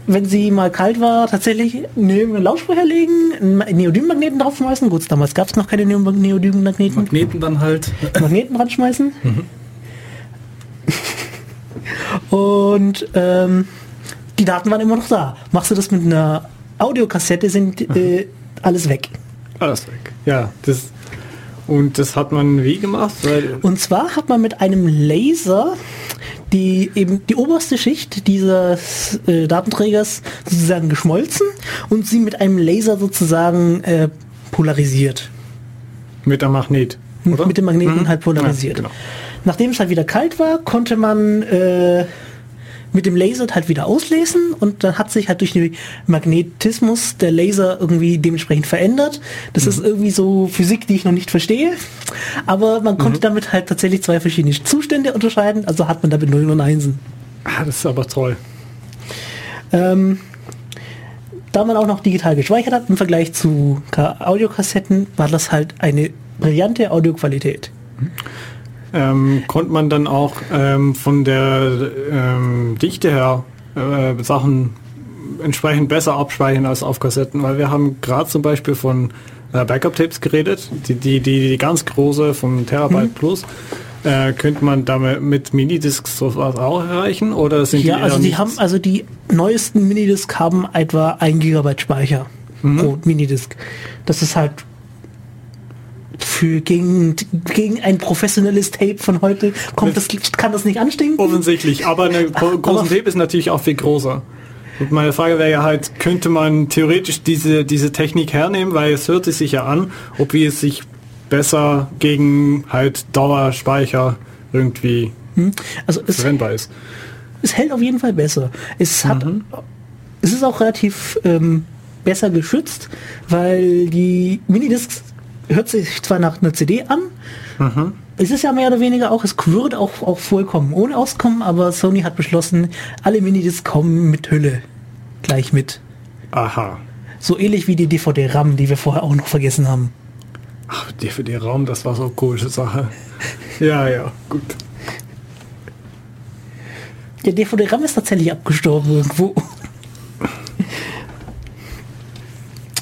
wenn sie mal kalt war, tatsächlich neben den Lautsprecher legen, einen Neodym-Magneten draufschmeißen. Gut, damals gab es noch keine Neo- Neodym-Magneten. Magneten dann halt. Magneten dran schmeißen. Und ähm, die Daten waren immer noch da. Machst du das mit einer Audiokassette, sind äh, alles weg. Alles weg. Ja, das. Und das hat man wie gemacht? Und zwar hat man mit einem Laser die eben die oberste Schicht dieses äh, Datenträgers sozusagen geschmolzen und sie mit einem Laser sozusagen äh, polarisiert. mit einem Magnet. Oder? Mit dem Magneten Mhm. halt polarisiert. Ja, genau. Nachdem es halt wieder kalt war, konnte man äh, mit dem Laser halt wieder auslesen und dann hat sich halt durch den Magnetismus der Laser irgendwie dementsprechend verändert. Das ist irgendwie so Physik, die ich noch nicht verstehe. Aber man konnte damit halt tatsächlich zwei verschiedene Zustände unterscheiden, also hat man damit Nullen und Einsen. Ah, das ist aber toll. Ähm, da man auch noch digital gespeichert hat im Vergleich zu Ka- Audiokassetten, war das halt eine brillante Audioqualität. Ähm, konnte man dann auch ähm, von der ähm, Dichte her äh, Sachen entsprechend besser abspeichern als auf Kassetten, weil wir haben gerade zum Beispiel von äh, Backup-Tapes geredet, die, die, die, die ganz große von Terabyte Plus. Äh, könnte man damit mit Minidiscs sowas auch erreichen? Oder sind Ja, die also die haben, also die neuesten Minidisc haben etwa 1 Gigabyte Speicher pro Minidisc. Das ist halt für gegen, gegen ein professionelles Tape von heute kommt das, kann das nicht anstinken. Offensichtlich, aber eine gro- große Aber- Tape ist natürlich auch viel größer. Und meine Frage wäre ja halt, könnte man theoretisch diese, diese Technik hernehmen, weil es hört sich ja an, ob wie es sich besser gegen halt Dauerspeicher irgendwie Also es, verwendbar ist. es hält auf jeden Fall besser. Es hat, es ist auch relativ ähm, besser geschützt, weil die Minidiscs hört sich zwar nach einer CD an, es ist ja mehr oder weniger auch, es würde auch, auch vollkommen ohne auskommen, aber Sony hat beschlossen, alle Minidiscs kommen mit Hülle gleich mit. Aha. So ähnlich wie die DVD-RAM, die wir vorher auch noch vergessen haben. Ach, DVD-Raum, das war so eine komische Sache. Ja, ja, gut. Der DVD-RAM ist tatsächlich abgestorben irgendwo.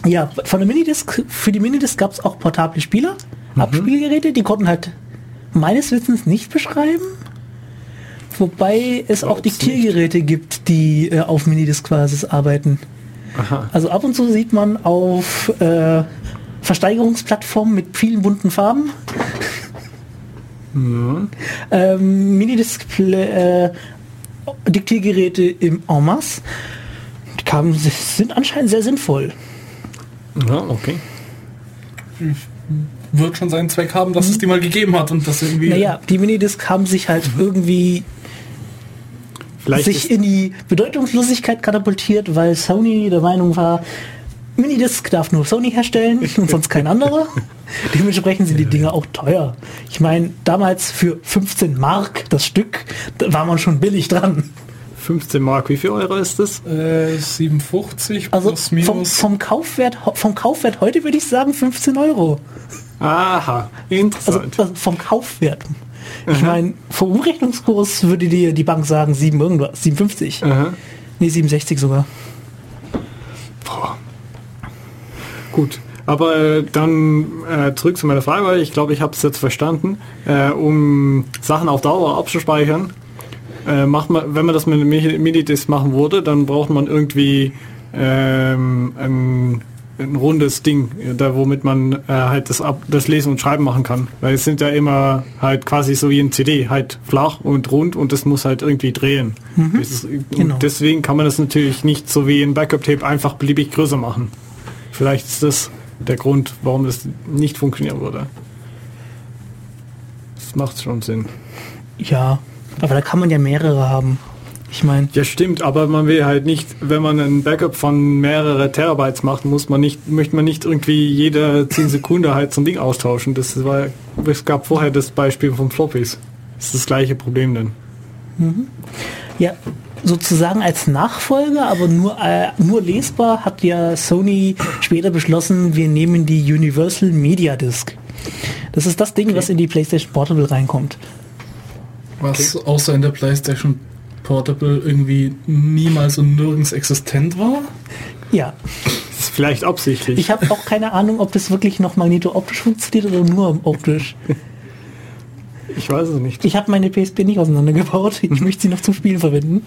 Ja, von der Minidisc, für die Minidisc gab es auch portable Spieler, Abspielgeräte, die konnten halt meines Wissens nicht beschreiben. Wobei es auch Diktiergeräte gibt, die äh, auf Minidisc-Basis arbeiten. Aha. Also ab und zu sieht man auf äh, Versteigerungsplattformen mit vielen bunten Farben ähm, Minidisc äh, Diktiergeräte im En masse. Die kamen, sind anscheinend sehr sinnvoll. Ja, okay. Wird schon seinen Zweck haben, dass es die mal gegeben hat und das irgendwie. Naja, die Minidisc haben sich halt irgendwie Vielleicht sich in die Bedeutungslosigkeit katapultiert, weil Sony der Meinung war, Minidisc darf nur Sony herstellen und sonst kein anderer. Dementsprechend sind die Dinger auch teuer. Ich meine, damals für 15 Mark das Stück, da war man schon billig dran. 15 Mark, wie viel Euro ist das? Äh, 57 Also plus vom, minus. vom, Kaufwert, vom Kaufwert heute würde ich sagen 15 Euro. Aha, Also, interessant. also vom Kaufwert. Ich meine, vom Umrechnungskurs würde dir die Bank sagen 7 irgendwas, 57. Aha. Nee, 67 sogar. Boah. Gut, aber äh, dann äh, zurück zu meiner Frage, weil ich glaube, ich habe es jetzt verstanden. Äh, um Sachen auf Dauer abzuspeichern, äh, macht man, wenn man das mit einem Mi- Minidisc machen würde, dann braucht man irgendwie ähm, ein, ein rundes Ding, da womit man äh, halt das, ab, das Lesen und Schreiben machen kann. Weil es sind ja immer halt quasi so wie ein CD, halt flach und rund und das muss halt irgendwie drehen. Das ist, Genau. deswegen kann man das natürlich nicht so wie ein Backup-Tape einfach beliebig größer machen. Vielleicht ist das der Grund, warum das nicht funktionieren würde. Das macht schon Sinn. Ja, aber da kann man ja mehrere haben. Ich meine, Ja, stimmt, aber man will halt nicht, wenn man ein Backup von mehrere Terabytes macht, muss man nicht, möchte man nicht irgendwie jede 10 Sekunden halt so ein Ding austauschen. Das war, es gab vorher das Beispiel von Floppies. Das ist das gleiche Problem dann. ja, sozusagen als Nachfolger, aber nur, äh, nur lesbar, hat ja Sony später beschlossen, wir nehmen die Universal Media Disc. Das ist das Ding, was in die PlayStation Portable reinkommt. Was außer in der PlayStation Portable irgendwie niemals und nirgends existent war. Ja, Das ist vielleicht absichtlich. ich habe auch keine Ahnung, ob das wirklich noch magneto-optisch funktioniert oder nur optisch. Ich weiß es nicht. Ich habe meine PSP nicht auseinandergebaut. Ich möchte sie noch zum Spielen verwenden.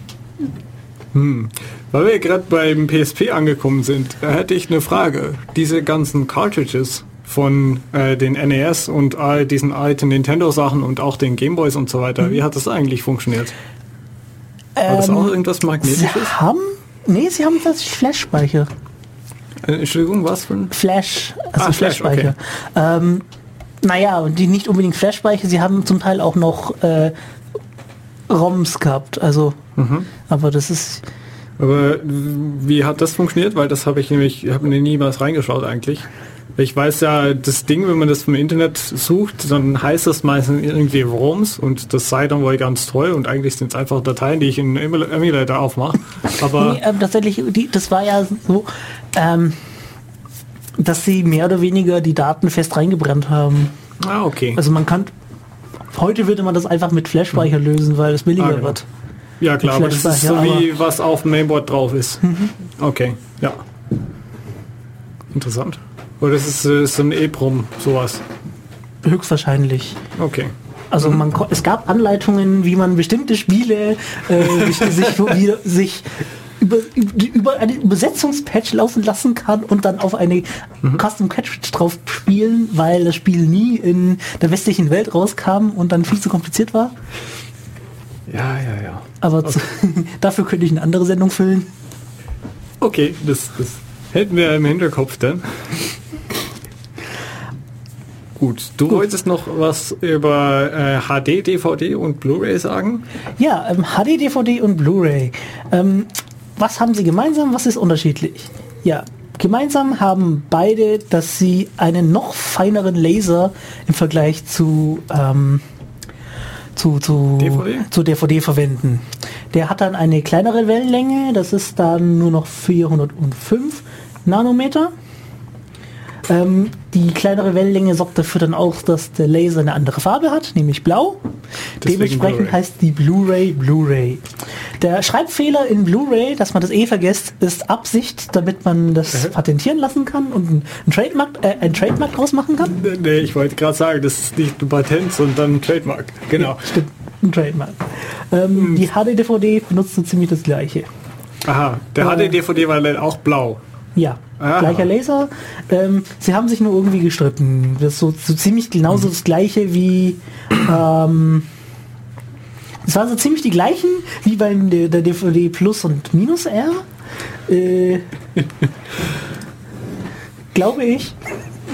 Weil wir gerade beim PSP angekommen sind, da hätte ich eine Frage. Diese ganzen Cartridges, von äh, den NES und all diesen alten Nintendo-Sachen und auch den Gameboys und so weiter. Mhm. Wie hat das eigentlich funktioniert? War das auch ähm, irgendwas Magnetisches? Sie haben, nee, sie haben tatsächlich Flash-Speicher. Äh, Entschuldigung, was für ein? Flash, also ah, Flash-Speicher. Okay. Ähm, naja, und die nicht unbedingt Flash-Speicher, sie haben zum Teil auch noch äh, ROMs gehabt, also, mhm. aber das ist... Aber wie hat das funktioniert? Weil das habe ich nämlich, ich habe mir nie was reingeschaut eigentlich. Ich weiß ja, das Ding, wenn man das vom Internet sucht, dann heißt das meistens irgendwie ROMs und das sei dann wohl ganz toll und eigentlich sind es einfach Dateien, die ich in Emulator aufmache. Aber nee, ähm, tatsächlich, die, das war ja so, ähm, dass sie mehr oder weniger die Daten fest reingebrannt haben. Ah, okay. Also man kann, heute würde man das einfach mit Flash-Speicher hm. lösen, weil es billiger ah, genau. wird. Ja klar, aber das ist so wie was auf dem Mainboard drauf ist. Mhm. Okay, ja. Interessant. Oder ist es ist so ein EEPROM, sowas? Höchstwahrscheinlich. Okay. Also man, es gab Anleitungen, wie man bestimmte Spiele äh, sich, wie, sich über, über einen Übersetzungspatch laufen lassen kann und dann auf eine mhm. Custom Cartridge drauf spielen, weil das Spiel nie in der westlichen Welt rauskam und dann viel zu kompliziert war. Ja, ja, ja. Aber okay. zu, dafür könnte ich eine andere Sendung füllen. Okay, das, das hätten wir im Hinterkopf dann. Gut, du Gut. wolltest noch was über äh, HD, DVD und Blu-ray sagen? Ja, ähm, HD, DVD und Blu-ray. Ähm, was haben sie gemeinsam? Was ist unterschiedlich? Ja, gemeinsam haben beide, dass sie einen noch feineren Laser im Vergleich zu ähm, zu, zu, DVD? zu DVD verwenden. Der hat dann eine kleinere Wellenlänge, das ist dann nur noch 405 Nanometer. Ähm, die kleinere Wellenlänge sorgt dafür dann auch, dass der Laser eine andere Farbe hat, nämlich blau. Deswegen Dementsprechend heißt die Blu-ray Blu-ray. Der Schreibfehler in Blu-ray, dass man das eh vergisst, ist Absicht, damit man das patentieren lassen kann und ein, ein Trademark, äh, ein Trademark draus machen kann. Nee, ich wollte gerade sagen, das ist nicht ein Patent, sondern ein Trademark. Genau. Ja, stimmt, ein Trademark. Ähm, hm. Die HD-DVD benutzt so ziemlich das gleiche. Aha, der äh, HD-DVD war dann auch blau. Ja, Aha. gleicher Laser. Ähm, sie haben sich nur irgendwie gestritten. Das ist so, so ziemlich genauso das gleiche wie ähm, es waren so ziemlich die gleichen wie beim der, der DVD Plus und Minus R. Äh, glaube ich.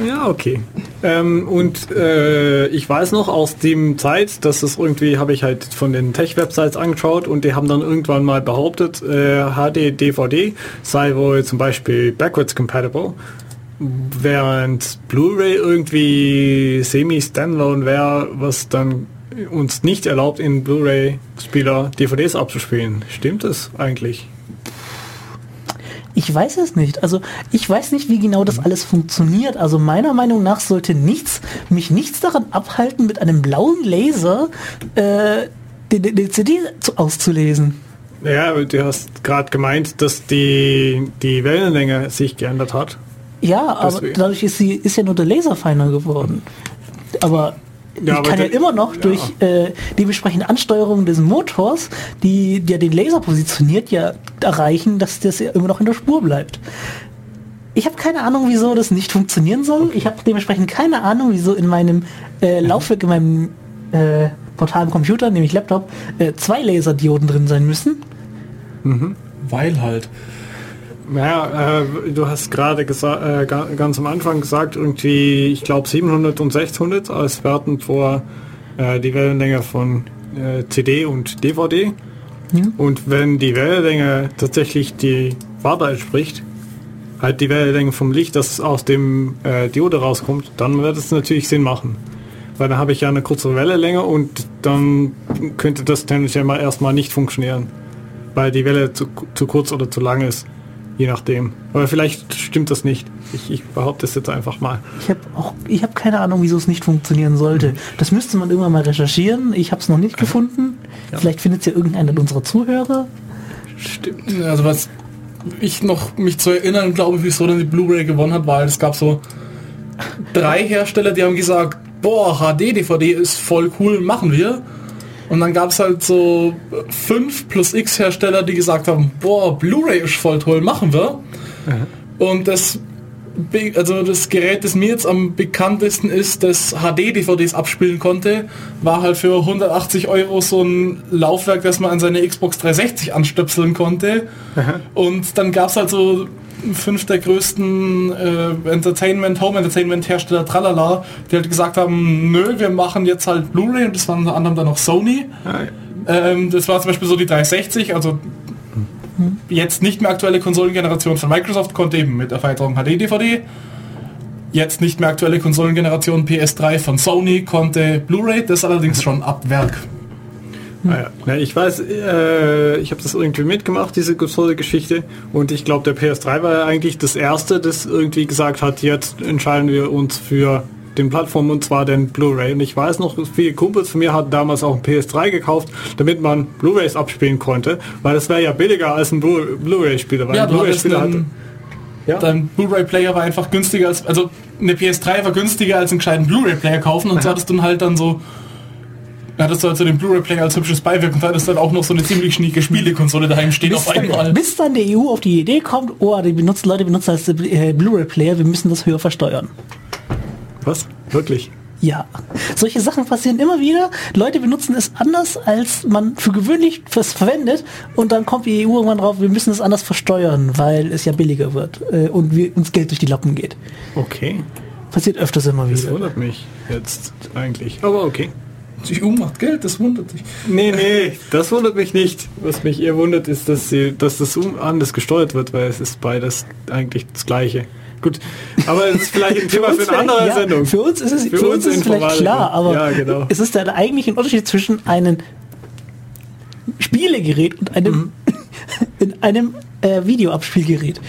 Ja, okay. Ähm, und äh, ich weiß noch aus dem Zeit, dass es irgendwie, habe ich halt von den Tech-Websites angeschaut und die haben dann irgendwann mal behauptet, äh, HD DVD sei wohl zum Beispiel backwards compatible, während Blu-ray irgendwie semi-standalone wäre, was dann uns nicht erlaubt, in Blu-ray-Spieler DVDs abzuspielen. Stimmt es eigentlich? Ich weiß es nicht. Also ich weiß nicht, wie genau das alles funktioniert. Also meiner Meinung nach sollte nichts, mich nichts daran abhalten, mit einem blauen Laser äh, die, die, CD zu, auszulesen. Ja, du hast gerade gemeint, dass die, die Wellenlänge sich geändert hat. Ja, aber dadurch ist, sie, ist ja nur der Laser feiner geworden. Aber ja, ich kann ja immer noch ja. durch äh, die entsprechende Ansteuerung des Motors, die, der den Laser positioniert, ja erreichen, dass das ja immer noch in der Spur bleibt. Ich habe keine Ahnung, wieso das nicht funktionieren soll. Okay. Ich habe dementsprechend keine Ahnung, wieso in meinem äh, Laufwerk, in meinem äh, portalen Computer, nämlich Laptop, äh, zwei Laserdioden drin sein müssen. Mhm. Weil halt. Ja, äh, du hast gerade äh, ganz am Anfang gesagt, irgendwie, ich glaube 700 und 600 als Werten vor äh, die Wellenlänge von äh, CD und DVD. Ja. Und wenn die Wellenlänge tatsächlich die Warte entspricht, halt die Wellenlänge vom Licht, das aus dem äh, Diode rauskommt, dann wird es natürlich Sinn machen. Weil dann habe ich ja eine kurze Wellenlänge und dann könnte das tendenziell mal erstmal nicht funktionieren, weil die Welle zu, zu kurz oder zu lang ist. Je nachdem. Aber vielleicht stimmt das nicht. Ich, ich behaupte es jetzt einfach mal. Ich habe auch, ich habe keine Ahnung, wieso es nicht funktionieren sollte. Das müsste man irgendwann mal recherchieren. Ich habe es noch nicht gefunden. Ja. Vielleicht findet es ja irgendeiner unserer Zuhörer. Stimmt. Also was ich noch mich zu erinnern glaube, wieso dann die Blu-ray gewonnen hat, weil es gab so drei Hersteller, die haben gesagt, boah, HD-DVD ist voll cool, machen wir. Und dann gab es halt so fünf plus X Hersteller, die gesagt haben, boah, Blu-ray ist voll toll, machen wir. Mhm. Und das also das Gerät, das mir jetzt am bekanntesten ist, das HD-DVDs abspielen konnte, war halt für 180 Euro so ein Laufwerk, das man an seine Xbox 360 anstöpseln konnte. Aha. Und dann gab es halt so fünf der größten äh, Entertainment, Home Entertainment Hersteller Tralala, die halt gesagt haben, nö, wir machen jetzt halt Blu-ray und das waren unter anderem dann noch Sony. Ah, ähm, das war zum Beispiel so die 360, also jetzt nicht mehr aktuelle Konsolengeneration von Microsoft konnte eben mit Erweiterung HD-DVD. Jetzt nicht mehr aktuelle Konsolengeneration PS3 von Sony konnte Blu-ray, das allerdings schon ab Werk. Ah ja. ich weiß, äh, ich habe das irgendwie mitgemacht, diese Konsole-Geschichte. Und ich glaube, der PS3 war ja eigentlich das erste, das irgendwie gesagt hat, jetzt entscheiden wir uns für den Plattformen und zwar den Blu-ray. Und ich weiß noch, viele Kumpels von mir hatten damals auch ein PS3 gekauft, damit man Blu-rays abspielen konnte, weil das wäre ja billiger als ein Blu-ray-Spieler. Ja, Blu-ray-Spieler hatte. Ja? Dein Blu-ray-Player war einfach günstiger als, also eine PS3 war günstiger als einen gescheiten Blu-ray-Player kaufen und so hattest du dann halt dann so hattest du also den Blu-ray-Player als hübsches Beiwerk und hattest dann auch noch so eine ziemlich schnieke Spielekonsole daheim stehen bis auf einmal. Dann, bis dann die EU auf die Idee kommt, oh, die benutzen, Leute benutzen als äh, Blu-ray-Player, wir müssen das höher versteuern. Was? Wirklich? Ja, solche Sachen passieren immer wieder. Leute benutzen es anders, als man für gewöhnlich fürs verwendet und dann kommt die EU irgendwann drauf, wir müssen es anders versteuern, weil es ja billiger wird äh, und wir, uns Geld durch die Lappen geht. Okay. Passiert öfters immer wieder. Das wundert mich jetzt eigentlich. Aber okay. Die EU macht Geld, das wundert dich. Nee, nee, das wundert mich nicht. Was mich eher wundert, ist, dass, sie, dass das anders gesteuert wird, weil es ist beides eigentlich das Gleiche. Gut, aber es ist vielleicht ein Thema für, für eine andere ja, Sendung. Für uns ist es, für, für uns ist es vielleicht klar, aber ja, genau. es ist dann eigentlich ein Unterschied zwischen einem Spielegerät und einem, mhm. in einem äh, Videoabspielgerät.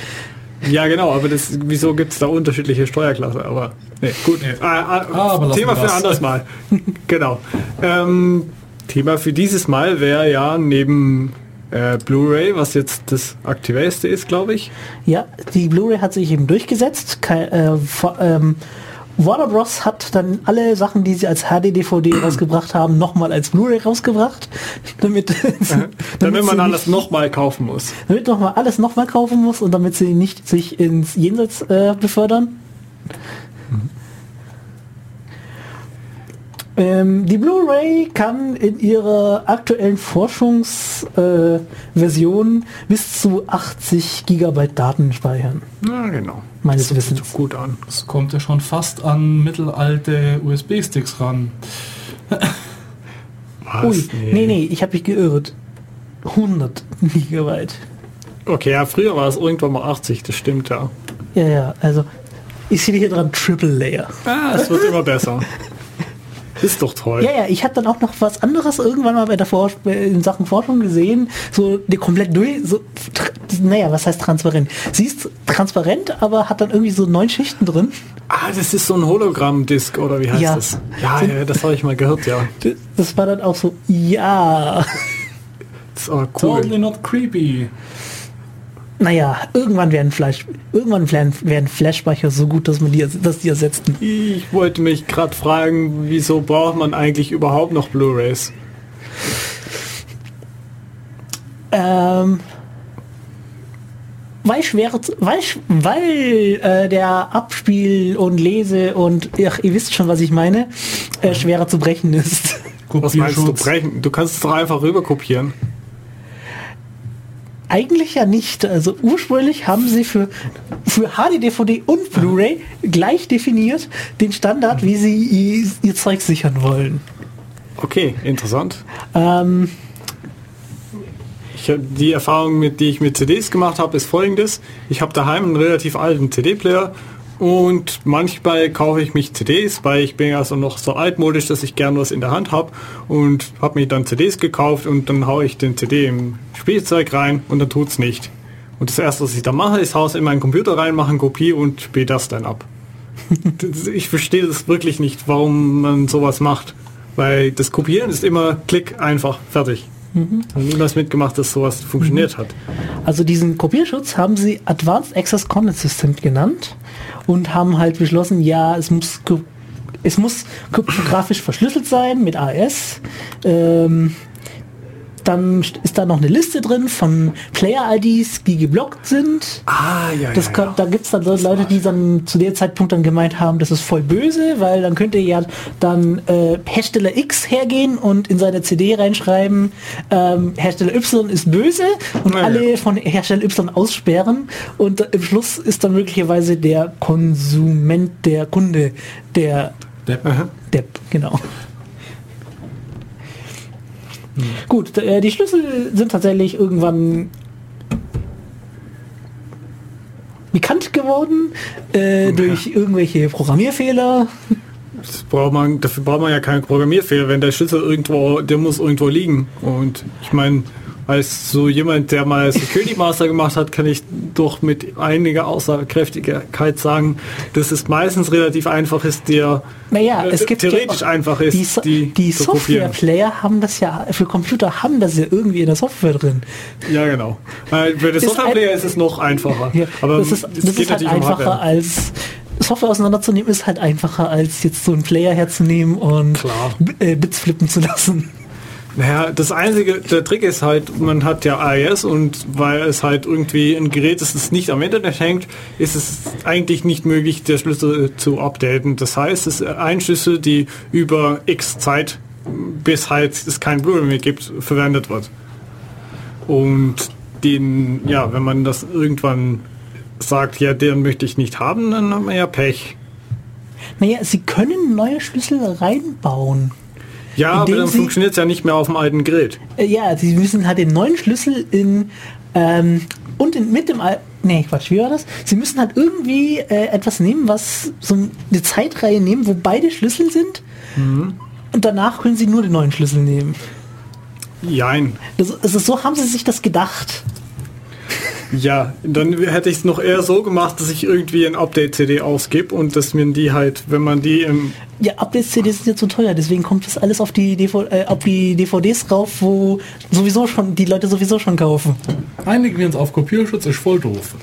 Ja, genau, aber das, wieso gibt es da unterschiedliche Steuerklasse? Aber nee, gut. Nee. Ah, ah, Thema für ein anderes Mal. genau. Ähm, Thema für dieses Mal wäre ja neben äh, Blu-ray, was jetzt das aktiveste ist, glaube ich. Ja, die Blu-ray hat sich eben durchgesetzt. Kein, äh, vor, ähm, Warner Bros. hat dann alle Sachen, die sie als HD-DVD rausgebracht haben, nochmal als Blu-ray rausgebracht, damit, damit, damit man alles nochmal kaufen muss. Damit nochmal alles nochmal kaufen muss und damit sie nicht sich ins Jenseits äh, befördern. Ähm, die Blu-ray kann in ihrer aktuellen Forschungsversion äh, bis zu 80 Gigabyte Daten speichern. Ja, genau. Meines das Wissens. gut an. Das kommt ja schon fast an mittelalte USB-Sticks ran. Was? Ui, nee, nee, nee ich habe mich geirrt. 100 Gigabyte. Okay, ja, früher war es irgendwann mal 80, das stimmt ja. Ja, ja, also ich sehe hier dran Triple Layer. Ah, es wird immer besser. Ist doch toll. Ja, ja, ich habe dann auch noch was anderes irgendwann mal bei der Forsch in Sachen Forschung gesehen, so die komplett durch, so, naja, was heißt transparent? Sie ist transparent, aber hat dann irgendwie so neun Schichten drin. Ah, das ist so ein Hologramm-Disc oder wie heißt ja. das? Ja, ja, das habe ich mal gehört, ja. Das war dann auch so, ja. Das ist aber cool. Totally not creepy naja, irgendwann werden Flash, irgendwann werden, werden Flash-Speicher so gut, dass man die, dass die ersetzen. Ich wollte mich gerade fragen, wieso braucht man eigentlich überhaupt noch Blu-rays? Ähm, weil schwer, weil, weil äh, der Abspiel und Lese und ach, ihr wisst schon, was ich meine, äh, schwerer zu brechen ist. Was meinst du brechen? Du kannst es doch einfach rüber kopieren. Eigentlich ja nicht. Also ursprünglich haben sie für, für HD-DVD und Blu-ray gleich definiert den Standard, wie sie ihr, ihr Zeug sichern wollen. Okay, interessant. Ähm, ich, die Erfahrung, mit die ich mit CDs gemacht habe, ist folgendes. Ich habe daheim einen relativ alten CD-Player und manchmal kaufe ich mich CDs, weil ich bin also noch so altmodisch, dass ich gern was in der Hand habe und habe mir dann CDs gekauft und dann haue ich den CD im Spielzeug rein und dann tut es nicht. Und das erste, was ich da mache, ist Haus in meinen Computer rein, mache eine Kopie und spiele das dann ab. ich verstehe das wirklich nicht, warum man sowas macht. Weil das Kopieren ist immer Klick, einfach, fertig. Mhm. Haben niemals mitgemacht, dass sowas funktioniert mhm. hat. Also diesen Kopierschutz haben sie Advanced Access Content System genannt und haben halt beschlossen, ja, es muss es muss kryptografisch verschlüsselt sein mit AES. Ähm, dann ist da noch eine Liste drin von Player-IDs, die geblockt sind. Ah, ja, Das ja, kann, ja. Da gibt es dann Leute, die dann zu dem Zeitpunkt dann gemeint haben, das ist voll böse, weil dann könnte ja dann äh, Hersteller X hergehen und in seine CD reinschreiben, ähm, Hersteller Y ist böse und Ja, ja. alle von Hersteller Y aussperren und im Schluss ist dann möglicherweise der Konsument, der Kunde, der Der, Aha. Depp, genau. Gut, äh, die Schlüssel sind tatsächlich irgendwann bekannt geworden äh, durch irgendwelche Programmierfehler. Das braucht man, dafür braucht man ja keinen Programmierfehler, wenn der Schlüssel irgendwo, der muss irgendwo liegen. Und ich meine, als so jemand, der mal Security Master gemacht hat, kann ich doch mit einiger Aussagekräftigkeit sagen, dass es meistens relativ einfach ist, der Naja, äh, es gibt theoretisch ja, einfach ist, die, so die, die. Software-Player haben das ja, für Computer haben das ja irgendwie in der Software drin. Ja, genau. Der Ist Softwareplayer ist es noch einfacher. Ja, Aber das ist, es das ist halt um einfacher Hardware. als Software auseinanderzunehmen, ist halt einfacher als jetzt so einen Player herzunehmen und Klar. Äh, Bits flippen zu lassen. Naja, das einzige, der Trick ist halt, man hat ja AES und weil es halt irgendwie ein Gerät ist, das nicht am Internet hängt, ist es eigentlich nicht möglich, der Schlüssel zu updaten. Das heißt, es ist ein Schlüssel, die über X Zeit, bis halt es kein Blu-ray mehr gibt, verwendet wird. Und den, ja, wenn man das irgendwann sagt, ja, den möchte ich nicht haben, dann haben wir ja Pech. Naja, sie können neue Schlüssel reinbauen. Ja, aber dann funktioniert es ja nicht mehr auf dem alten Gerät. Äh, ja, sie müssen halt den neuen Schlüssel in ähm, und in, mit dem Al Nee, Quatsch, wie war das? Sie müssen halt irgendwie äh, etwas nehmen, was so eine Zeitreihe nehmen, wo beide Schlüssel sind. Mhm. Und danach können sie nur den neuen Schlüssel nehmen. Jein. Das, also so haben sie sich das gedacht. Ja, dann hätte ich es noch eher so gemacht, dass ich irgendwie ein Update-CD ausgebe und dass mir die halt, wenn man die im... Ja, Updates-CDs sind ja zu teuer, deswegen kommt das alles auf die, DV äh, auf die DVDs rauf, wo sowieso schon die Leute sowieso schon kaufen. einigen wir uns auf Kopierschutz ist voll doof.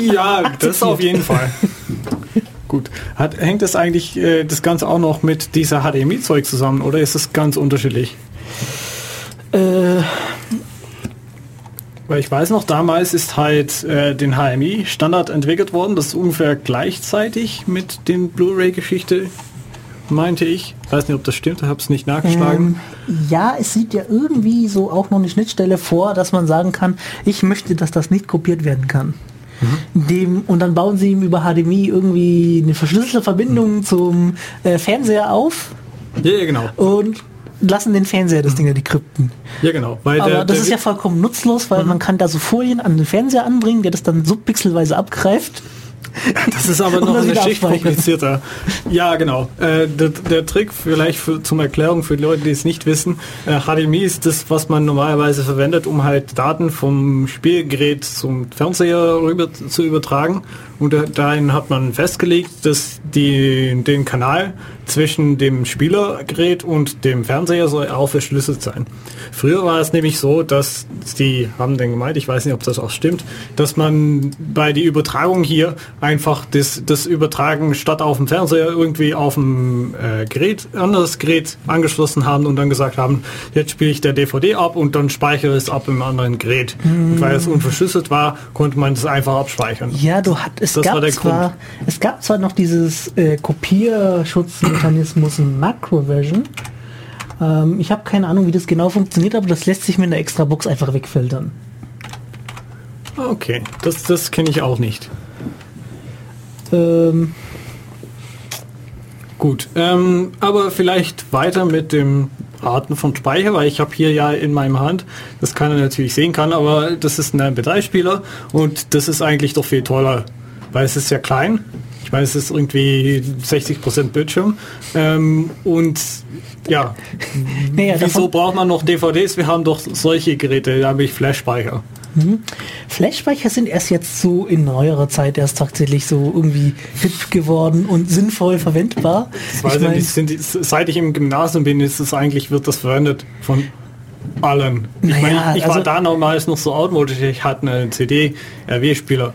Ja, das auf jeden Fall. Gut. Hat, hängt das eigentlich äh, das Ganze auch noch mit dieser HDMI-Zeug zusammen oder ist es ganz unterschiedlich? Äh, Weil ich weiß noch, damals ist halt äh, den HMI-Standard entwickelt worden, das ist ungefähr gleichzeitig mit den Blu-ray-Geschichte, meinte ich. Weiß nicht, ob das stimmt, ich habe es nicht nachgeschlagen. Ähm, ja, es sieht ja irgendwie so auch noch eine Schnittstelle vor, dass man sagen kann, ich möchte, dass das nicht kopiert werden kann. Dem, und dann bauen sie ihm über HDMI irgendwie eine verschlüsselte Verbindung zum äh, Fernseher auf Ja, ja, genau. und lassen den Fernseher das Ding ja die Krypten. Ja, genau. Weil Aber der, das der ist ja vollkommen nutzlos, weil man kann da so Folien an den Fernseher anbringen, der das dann subpixelweise abgreift. Das ist aber noch eine Schicht komplizierter. Ja, genau. Äh, der, der Trick vielleicht für, zum Erklärung für die Leute, die es nicht wissen. Äh, HDMI ist das, was man normalerweise verwendet, um halt Daten vom Spielgerät zum Fernseher rüber zu übertragen. Und da- dahin hat man festgelegt, dass die, den Kanal zwischen dem Spielergerät und dem Fernseher soll auch verschlüsselt sein. Früher war es nämlich so, dass die haben dann gemeint, ich weiß nicht, ob das auch stimmt, dass man bei der Übertragung hier einfach das, das Übertragen statt auf dem Fernseher irgendwie auf dem äh, Gerät, anderes Gerät angeschlossen haben und dann gesagt haben, jetzt spiele ich der DVD ab und dann speichere es ab im anderen Gerät. Und weil es unverschlüsselt war, konnte man das einfach abspeichern. Ja, du hat es Das gab es gab zwar noch dieses äh, Kopierschutzmechanismus in Macroversion. Ähm, ich habe keine Ahnung, wie das genau funktioniert, aber das lässt sich mit einer extra Box einfach wegfiltern. Okay, das, das kenne ich auch nicht. Ähm, Gut, ähm, aber vielleicht weiter mit dem Arten von Speicher, weil ich habe hier ja in meinem Hand, das kann er natürlich sehen kann, aber das ist ein MP3-Spieler und das ist eigentlich doch viel toller, weil es ist ja klein. Ich meine, es ist irgendwie 60% Bildschirm ähm, und ja, naja, wieso braucht man noch DVDs? Wir haben doch solche Geräte, da habe ich Flash-Speicher. Flash-Speicher sind erst jetzt so in neuerer Zeit erst tatsächlich so irgendwie hip geworden und sinnvoll verwendbar. Ich Ich mein, sind seit ich im Gymnasium bin, ist es eigentlich, wird das verwendet von allen. Ich, Naja, meine, ich war also- da damals noch so outmodisch, ich hatte einen CD-RW-Spieler.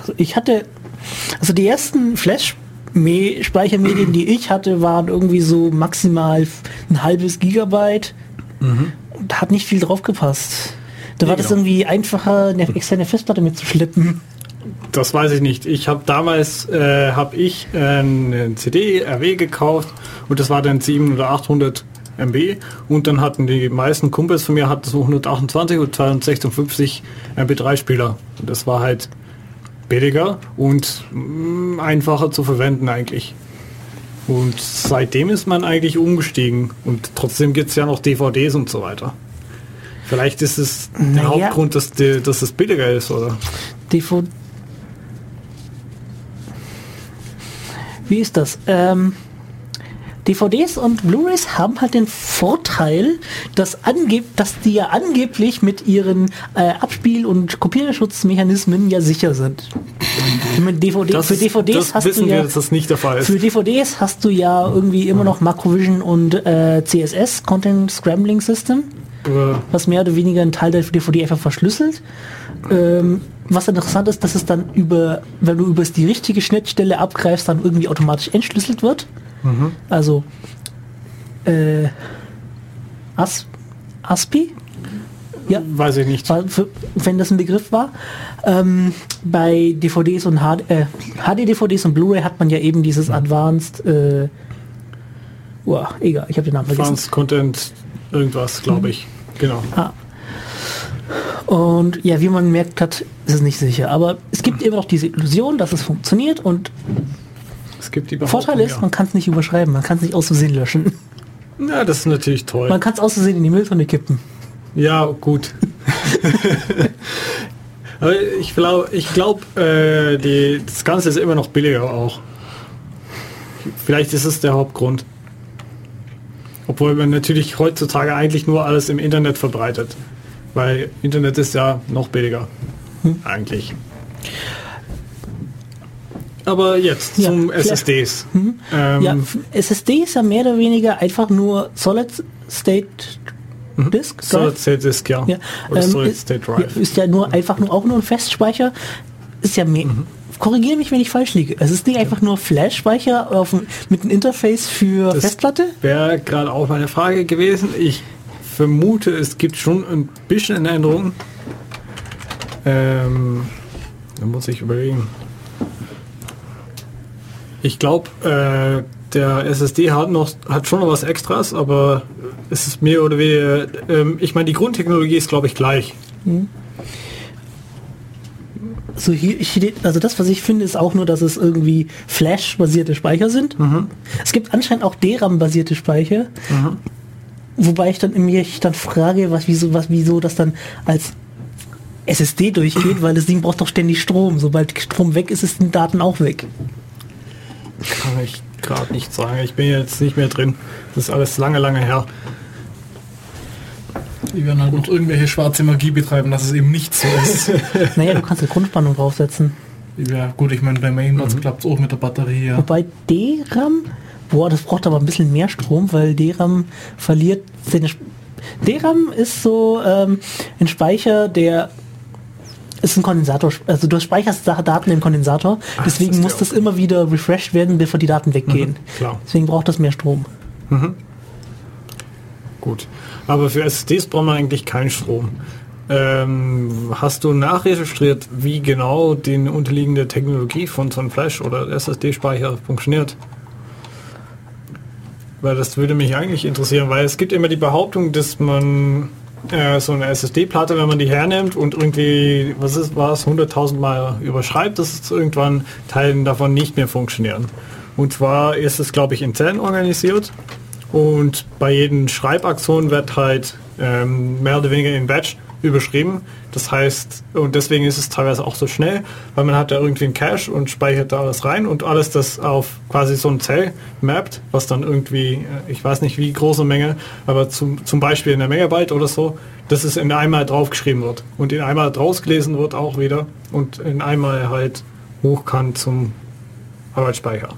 Also ich hatte, also die ersten Flash Speichermedien, die ich hatte, waren irgendwie so maximal ein halbes Gigabyte. da hat nicht viel drauf gepasst. Da Nee, war das genau. irgendwie einfacher, eine externe Festplatte mitzuschleppen. Das weiß ich nicht. Ich habe damals äh, habe ich äh, eine CD RW gekauft und das war dann 700 oder 800 MB und dann hatten die meisten Kumpels von mir hatten so 128 und 256 MP3 Spieler und das war halt billiger und mm, einfacher zu verwenden eigentlich. Und seitdem ist man eigentlich umgestiegen und trotzdem gibt es ja noch DVDs und so weiter. Vielleicht ist es der Naja. Hauptgrund, dass, die, dass es billiger ist, oder? DVD. Wie ist das? Ähm, DVDs und Blu-rays haben halt den Vorteil, dass, angeb dass die ja angeblich mit ihren äh, Abspiel- und Kopierschutzmechanismen ja sicher sind. DVD, Das, für DVDs hast du wir, ja dass das nicht der Fall ist. für DVDs hast du ja irgendwie immer noch Macrovision und äh, CSS Content Scrambling System Aber was mehr oder weniger einen Teil der DVD einfach verschlüsselt. Ähm, was interessant ist, dass es dann über, wenn du über die richtige Schnittstelle abgreifst, dann irgendwie automatisch entschlüsselt wird. Also äh, As, ASPI? Ja, Weiß ich nicht. wenn das ein Begriff war. Ähm, bei DVDs und HD, äh, HD-DVDs und Blu-ray hat man ja eben dieses Advanced, äh, uah, egal, ich habe den Namen vergessen. Advanced Content irgendwas, glaube ich. Genau. Und ja, wie man merkt hat, ist es nicht sicher. Aber es gibt immer noch diese Illusion, dass es funktioniert und Es gibt die Vorteil Behauptung, ist, man kann es nicht überschreiben, man kann es nicht aus Versehen löschen. ja. ja, das ist natürlich toll. Man kann es aus Versehen in die Mülltonne kippen. Ja, gut. Aber ich glaube, ich glaub, äh, die- das Ganze ist immer noch billiger auch. Vielleicht ist es der Hauptgrund. Obwohl man natürlich heutzutage eigentlich nur alles im Internet verbreitet. Weil Internet ist ja noch billiger. Eigentlich. Aber jetzt Ja, zum SSDs. Ähm, ja, SSD ist ja mehr oder weniger einfach nur Solid State Disk. Mhm. Solid Drive. State Disk, ja. Ja, Oder ähm, Solid ist, State ja, Drive. ist ja nur einfach nur auch nur ein Festspeicher. Ist ja mehr. Mhm. Korrigiere mich, wenn ich falsch liege. Es ist nicht einfach nur Flash-Speicher mit einem Interface für Das- Festplatte. Wäre gerade auch meine Frage gewesen. Ich vermute, es gibt schon ein bisschen eine Änderung. Ähm, da muss ich überlegen. Ich glaube, äh, der SSD hat noch hat schon noch was Extras, aber es ist mehr oder weniger. Ähm, ich meine, die Grundtechnologie ist, glaube ich, gleich. So hier, also das, was ich finde, ist auch nur, dass es irgendwie Flash-basierte Speicher sind. Es gibt anscheinend auch DRAM-basierte Speicher. Wobei ich dann mich dann frage, was, wieso, was, wieso das dann als SSD durchgeht, weil das Ding braucht doch ständig Strom. Sobald Strom weg ist, ist die Daten auch weg. Kann ich gerade nicht sagen. Ich bin jetzt nicht mehr drin. Das ist alles lange, lange her. Die werden halt noch irgendwelche schwarze Magie betreiben, dass es eben nicht so ist. Naja, du kannst eine Grundspannung draufsetzen. ja, gut, ich meine, bei Mainboards klappt es auch mit der Batterie, ja. Wobei DRAM, boah, das braucht aber ein bisschen mehr Strom, weil DRAM verliert seine. Sp DRAM ist so ähm, ein Speicher, der ist ein Kondensator, also du speicherst Daten im Kondensator, das deswegen ist muss das immer wieder refreshed werden, bevor die Daten weggehen. klar. Deswegen braucht das mehr Strom. Gut. Aber für SSDs braucht man eigentlich keinen Strom. Ähm, hast du nachregistriert, wie genau die unterliegende Technologie von so einem Flash- oder SSD-Speicher funktioniert? Weil das würde mich eigentlich interessieren, weil es gibt immer die Behauptung, dass man äh, so eine SSD-Platte, wenn man die hernimmt und irgendwie, was ist, war es, 100.000 Mal überschreibt, dass es irgendwann Teilen davon nicht mehr funktionieren. Und zwar ist es, glaube ich, in Zellen organisiert und bei jedem Schreibaktion wird halt ähm, mehr oder weniger in Batch überschrieben. Das heißt, und deswegen ist es teilweise auch so schnell, weil man hat da irgendwie einen Cache und speichert da alles rein und alles das auf quasi so ein Zell mappt, was dann irgendwie, äh, ich weiß nicht wie große Menge, aber zum, zum Beispiel in der Megabyte oder so, dass es in einmal draufgeschrieben wird und in einmal rausgelesen wird auch wieder und in einmal halt hoch kann zum Arbeitsspeicher.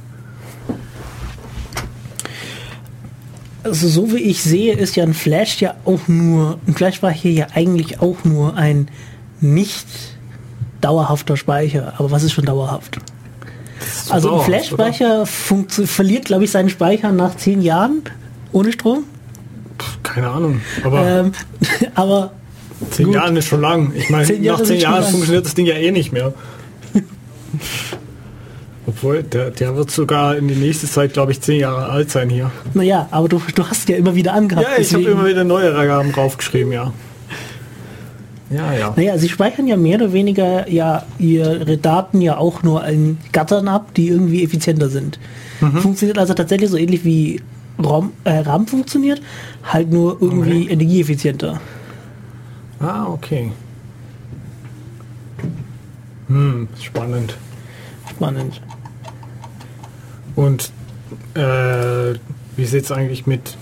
Also so wie ich sehe, ist ja ein Flash ja auch nur, ein Flash-Speicher ja eigentlich auch nur ein nicht dauerhafter Speicher. Aber was ist schon dauerhaft? ist Also ein Flash-Speicher verliert, glaube ich, seinen Speicher nach zehn Jahren ohne Strom. Keine Keine Ahnung. Aber Ähm, aber zehn gut. Jahren ist schon lang. Ich meine, nach zehn Jahren funktioniert das Ding ja eh nicht mehr. Obwohl, der, der wird sogar in die nächste Zeit, glaube ich, zehn Jahre alt sein hier. naja, aber du, du hast ja immer wieder angehabt. Ja, ich habe immer wieder neue Angaben draufgeschrieben, ja. Ja, ja. Naja, sie speichern ja mehr oder weniger ja ihre Daten ja auch nur in Gattern ab, die irgendwie effizienter sind. Mhm. Funktioniert also tatsächlich so ähnlich wie ROM, äh, RAM funktioniert, halt nur irgendwie Okay. energieeffizienter. Ah, okay. Hm, spannend. Spannend. Und äh, wie sieht es eigentlich mit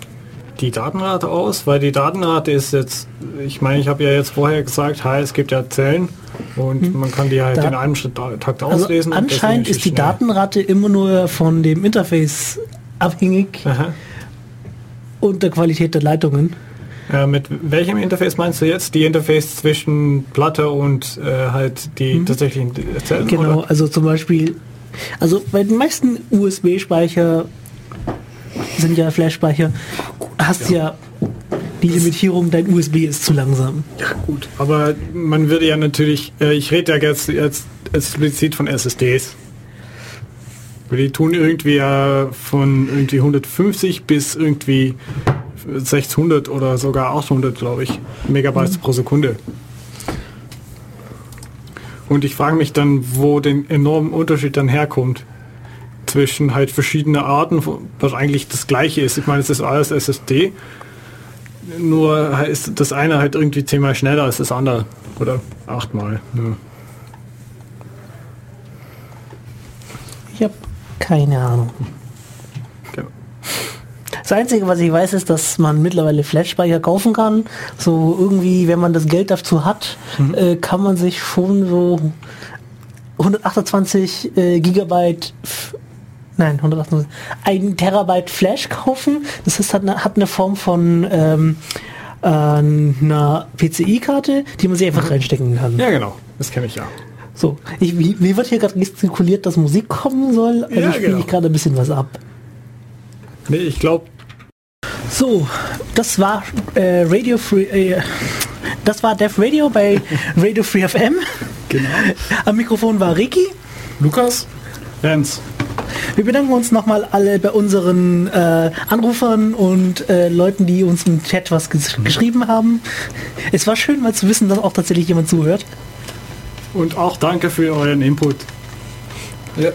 die Datenrate aus? Weil die Datenrate ist jetzt, ich meine, ich habe ja jetzt vorher gesagt, hi, es gibt ja Zellen und man kann die halt Da- in einem Schritt Takt Also auslesen. anscheinend ist die schnell. Datenrate immer nur von dem Interface abhängig Aha. und der Qualität der Leitungen. Äh, mit welchem Interface meinst du jetzt? Die Interface zwischen Platte und äh, halt die tatsächlichen Zellen? Genau, Oder? also zum Beispiel, also bei den meisten USB-Speicher sind ja Flash-Speicher, hast ja, die Limitierung, dein USB ist zu langsam. Ja gut, aber man würde ja natürlich, äh, ich rede ja jetzt, jetzt explizit von SSDs. Die tun irgendwie ja von irgendwie 150 bis irgendwie 600 oder sogar 800, glaube ich, Megabytes pro Sekunde. Und ich frage mich dann, wo den enormen Unterschied dann herkommt zwischen halt verschiedene Arten, was eigentlich das gleiche ist. Ich meine, es ist alles SSD, nur ist das eine halt irgendwie zehnmal schneller als das andere. Oder achtmal. Ja. Ich habe keine Ahnung. Genau. Das Einzige, was ich weiß, ist, dass man mittlerweile Flash-Speicher kaufen kann. So irgendwie, wenn man das Geld dazu hat, äh, kann man sich schon so 128 äh, Gigabyte, nein, 128, ein Terabyte Flash kaufen. Das ist, hat, eine, hat eine Form von ähm, äh, einer PCI-Karte, die man sich einfach reinstecken kann. ja, genau. Das kenne ich ja. So, ich, wie- mir wird hier gerade gestikuliert, dass Musik kommen soll. Also Ja, spiele genau. ich gerade ein bisschen was ab. Nee, ich glaube, So, das war äh, Radio Free. Äh, das war Def Radio bei Radio Free FM. genau. Am Mikrofon war Ricky. Lukas? Jens. Wir bedanken uns nochmal alle bei unseren äh, Anrufern und äh, Leuten, die uns im Chat was ges geschrieben haben. Es war schön mal zu wissen, dass auch tatsächlich jemand zuhört. Und auch danke für euren Input. Ja.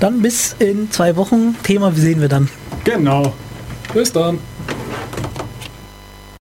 Dann bis in zwei Wochen. Thema sehen wir dann. Genau. Bis dann.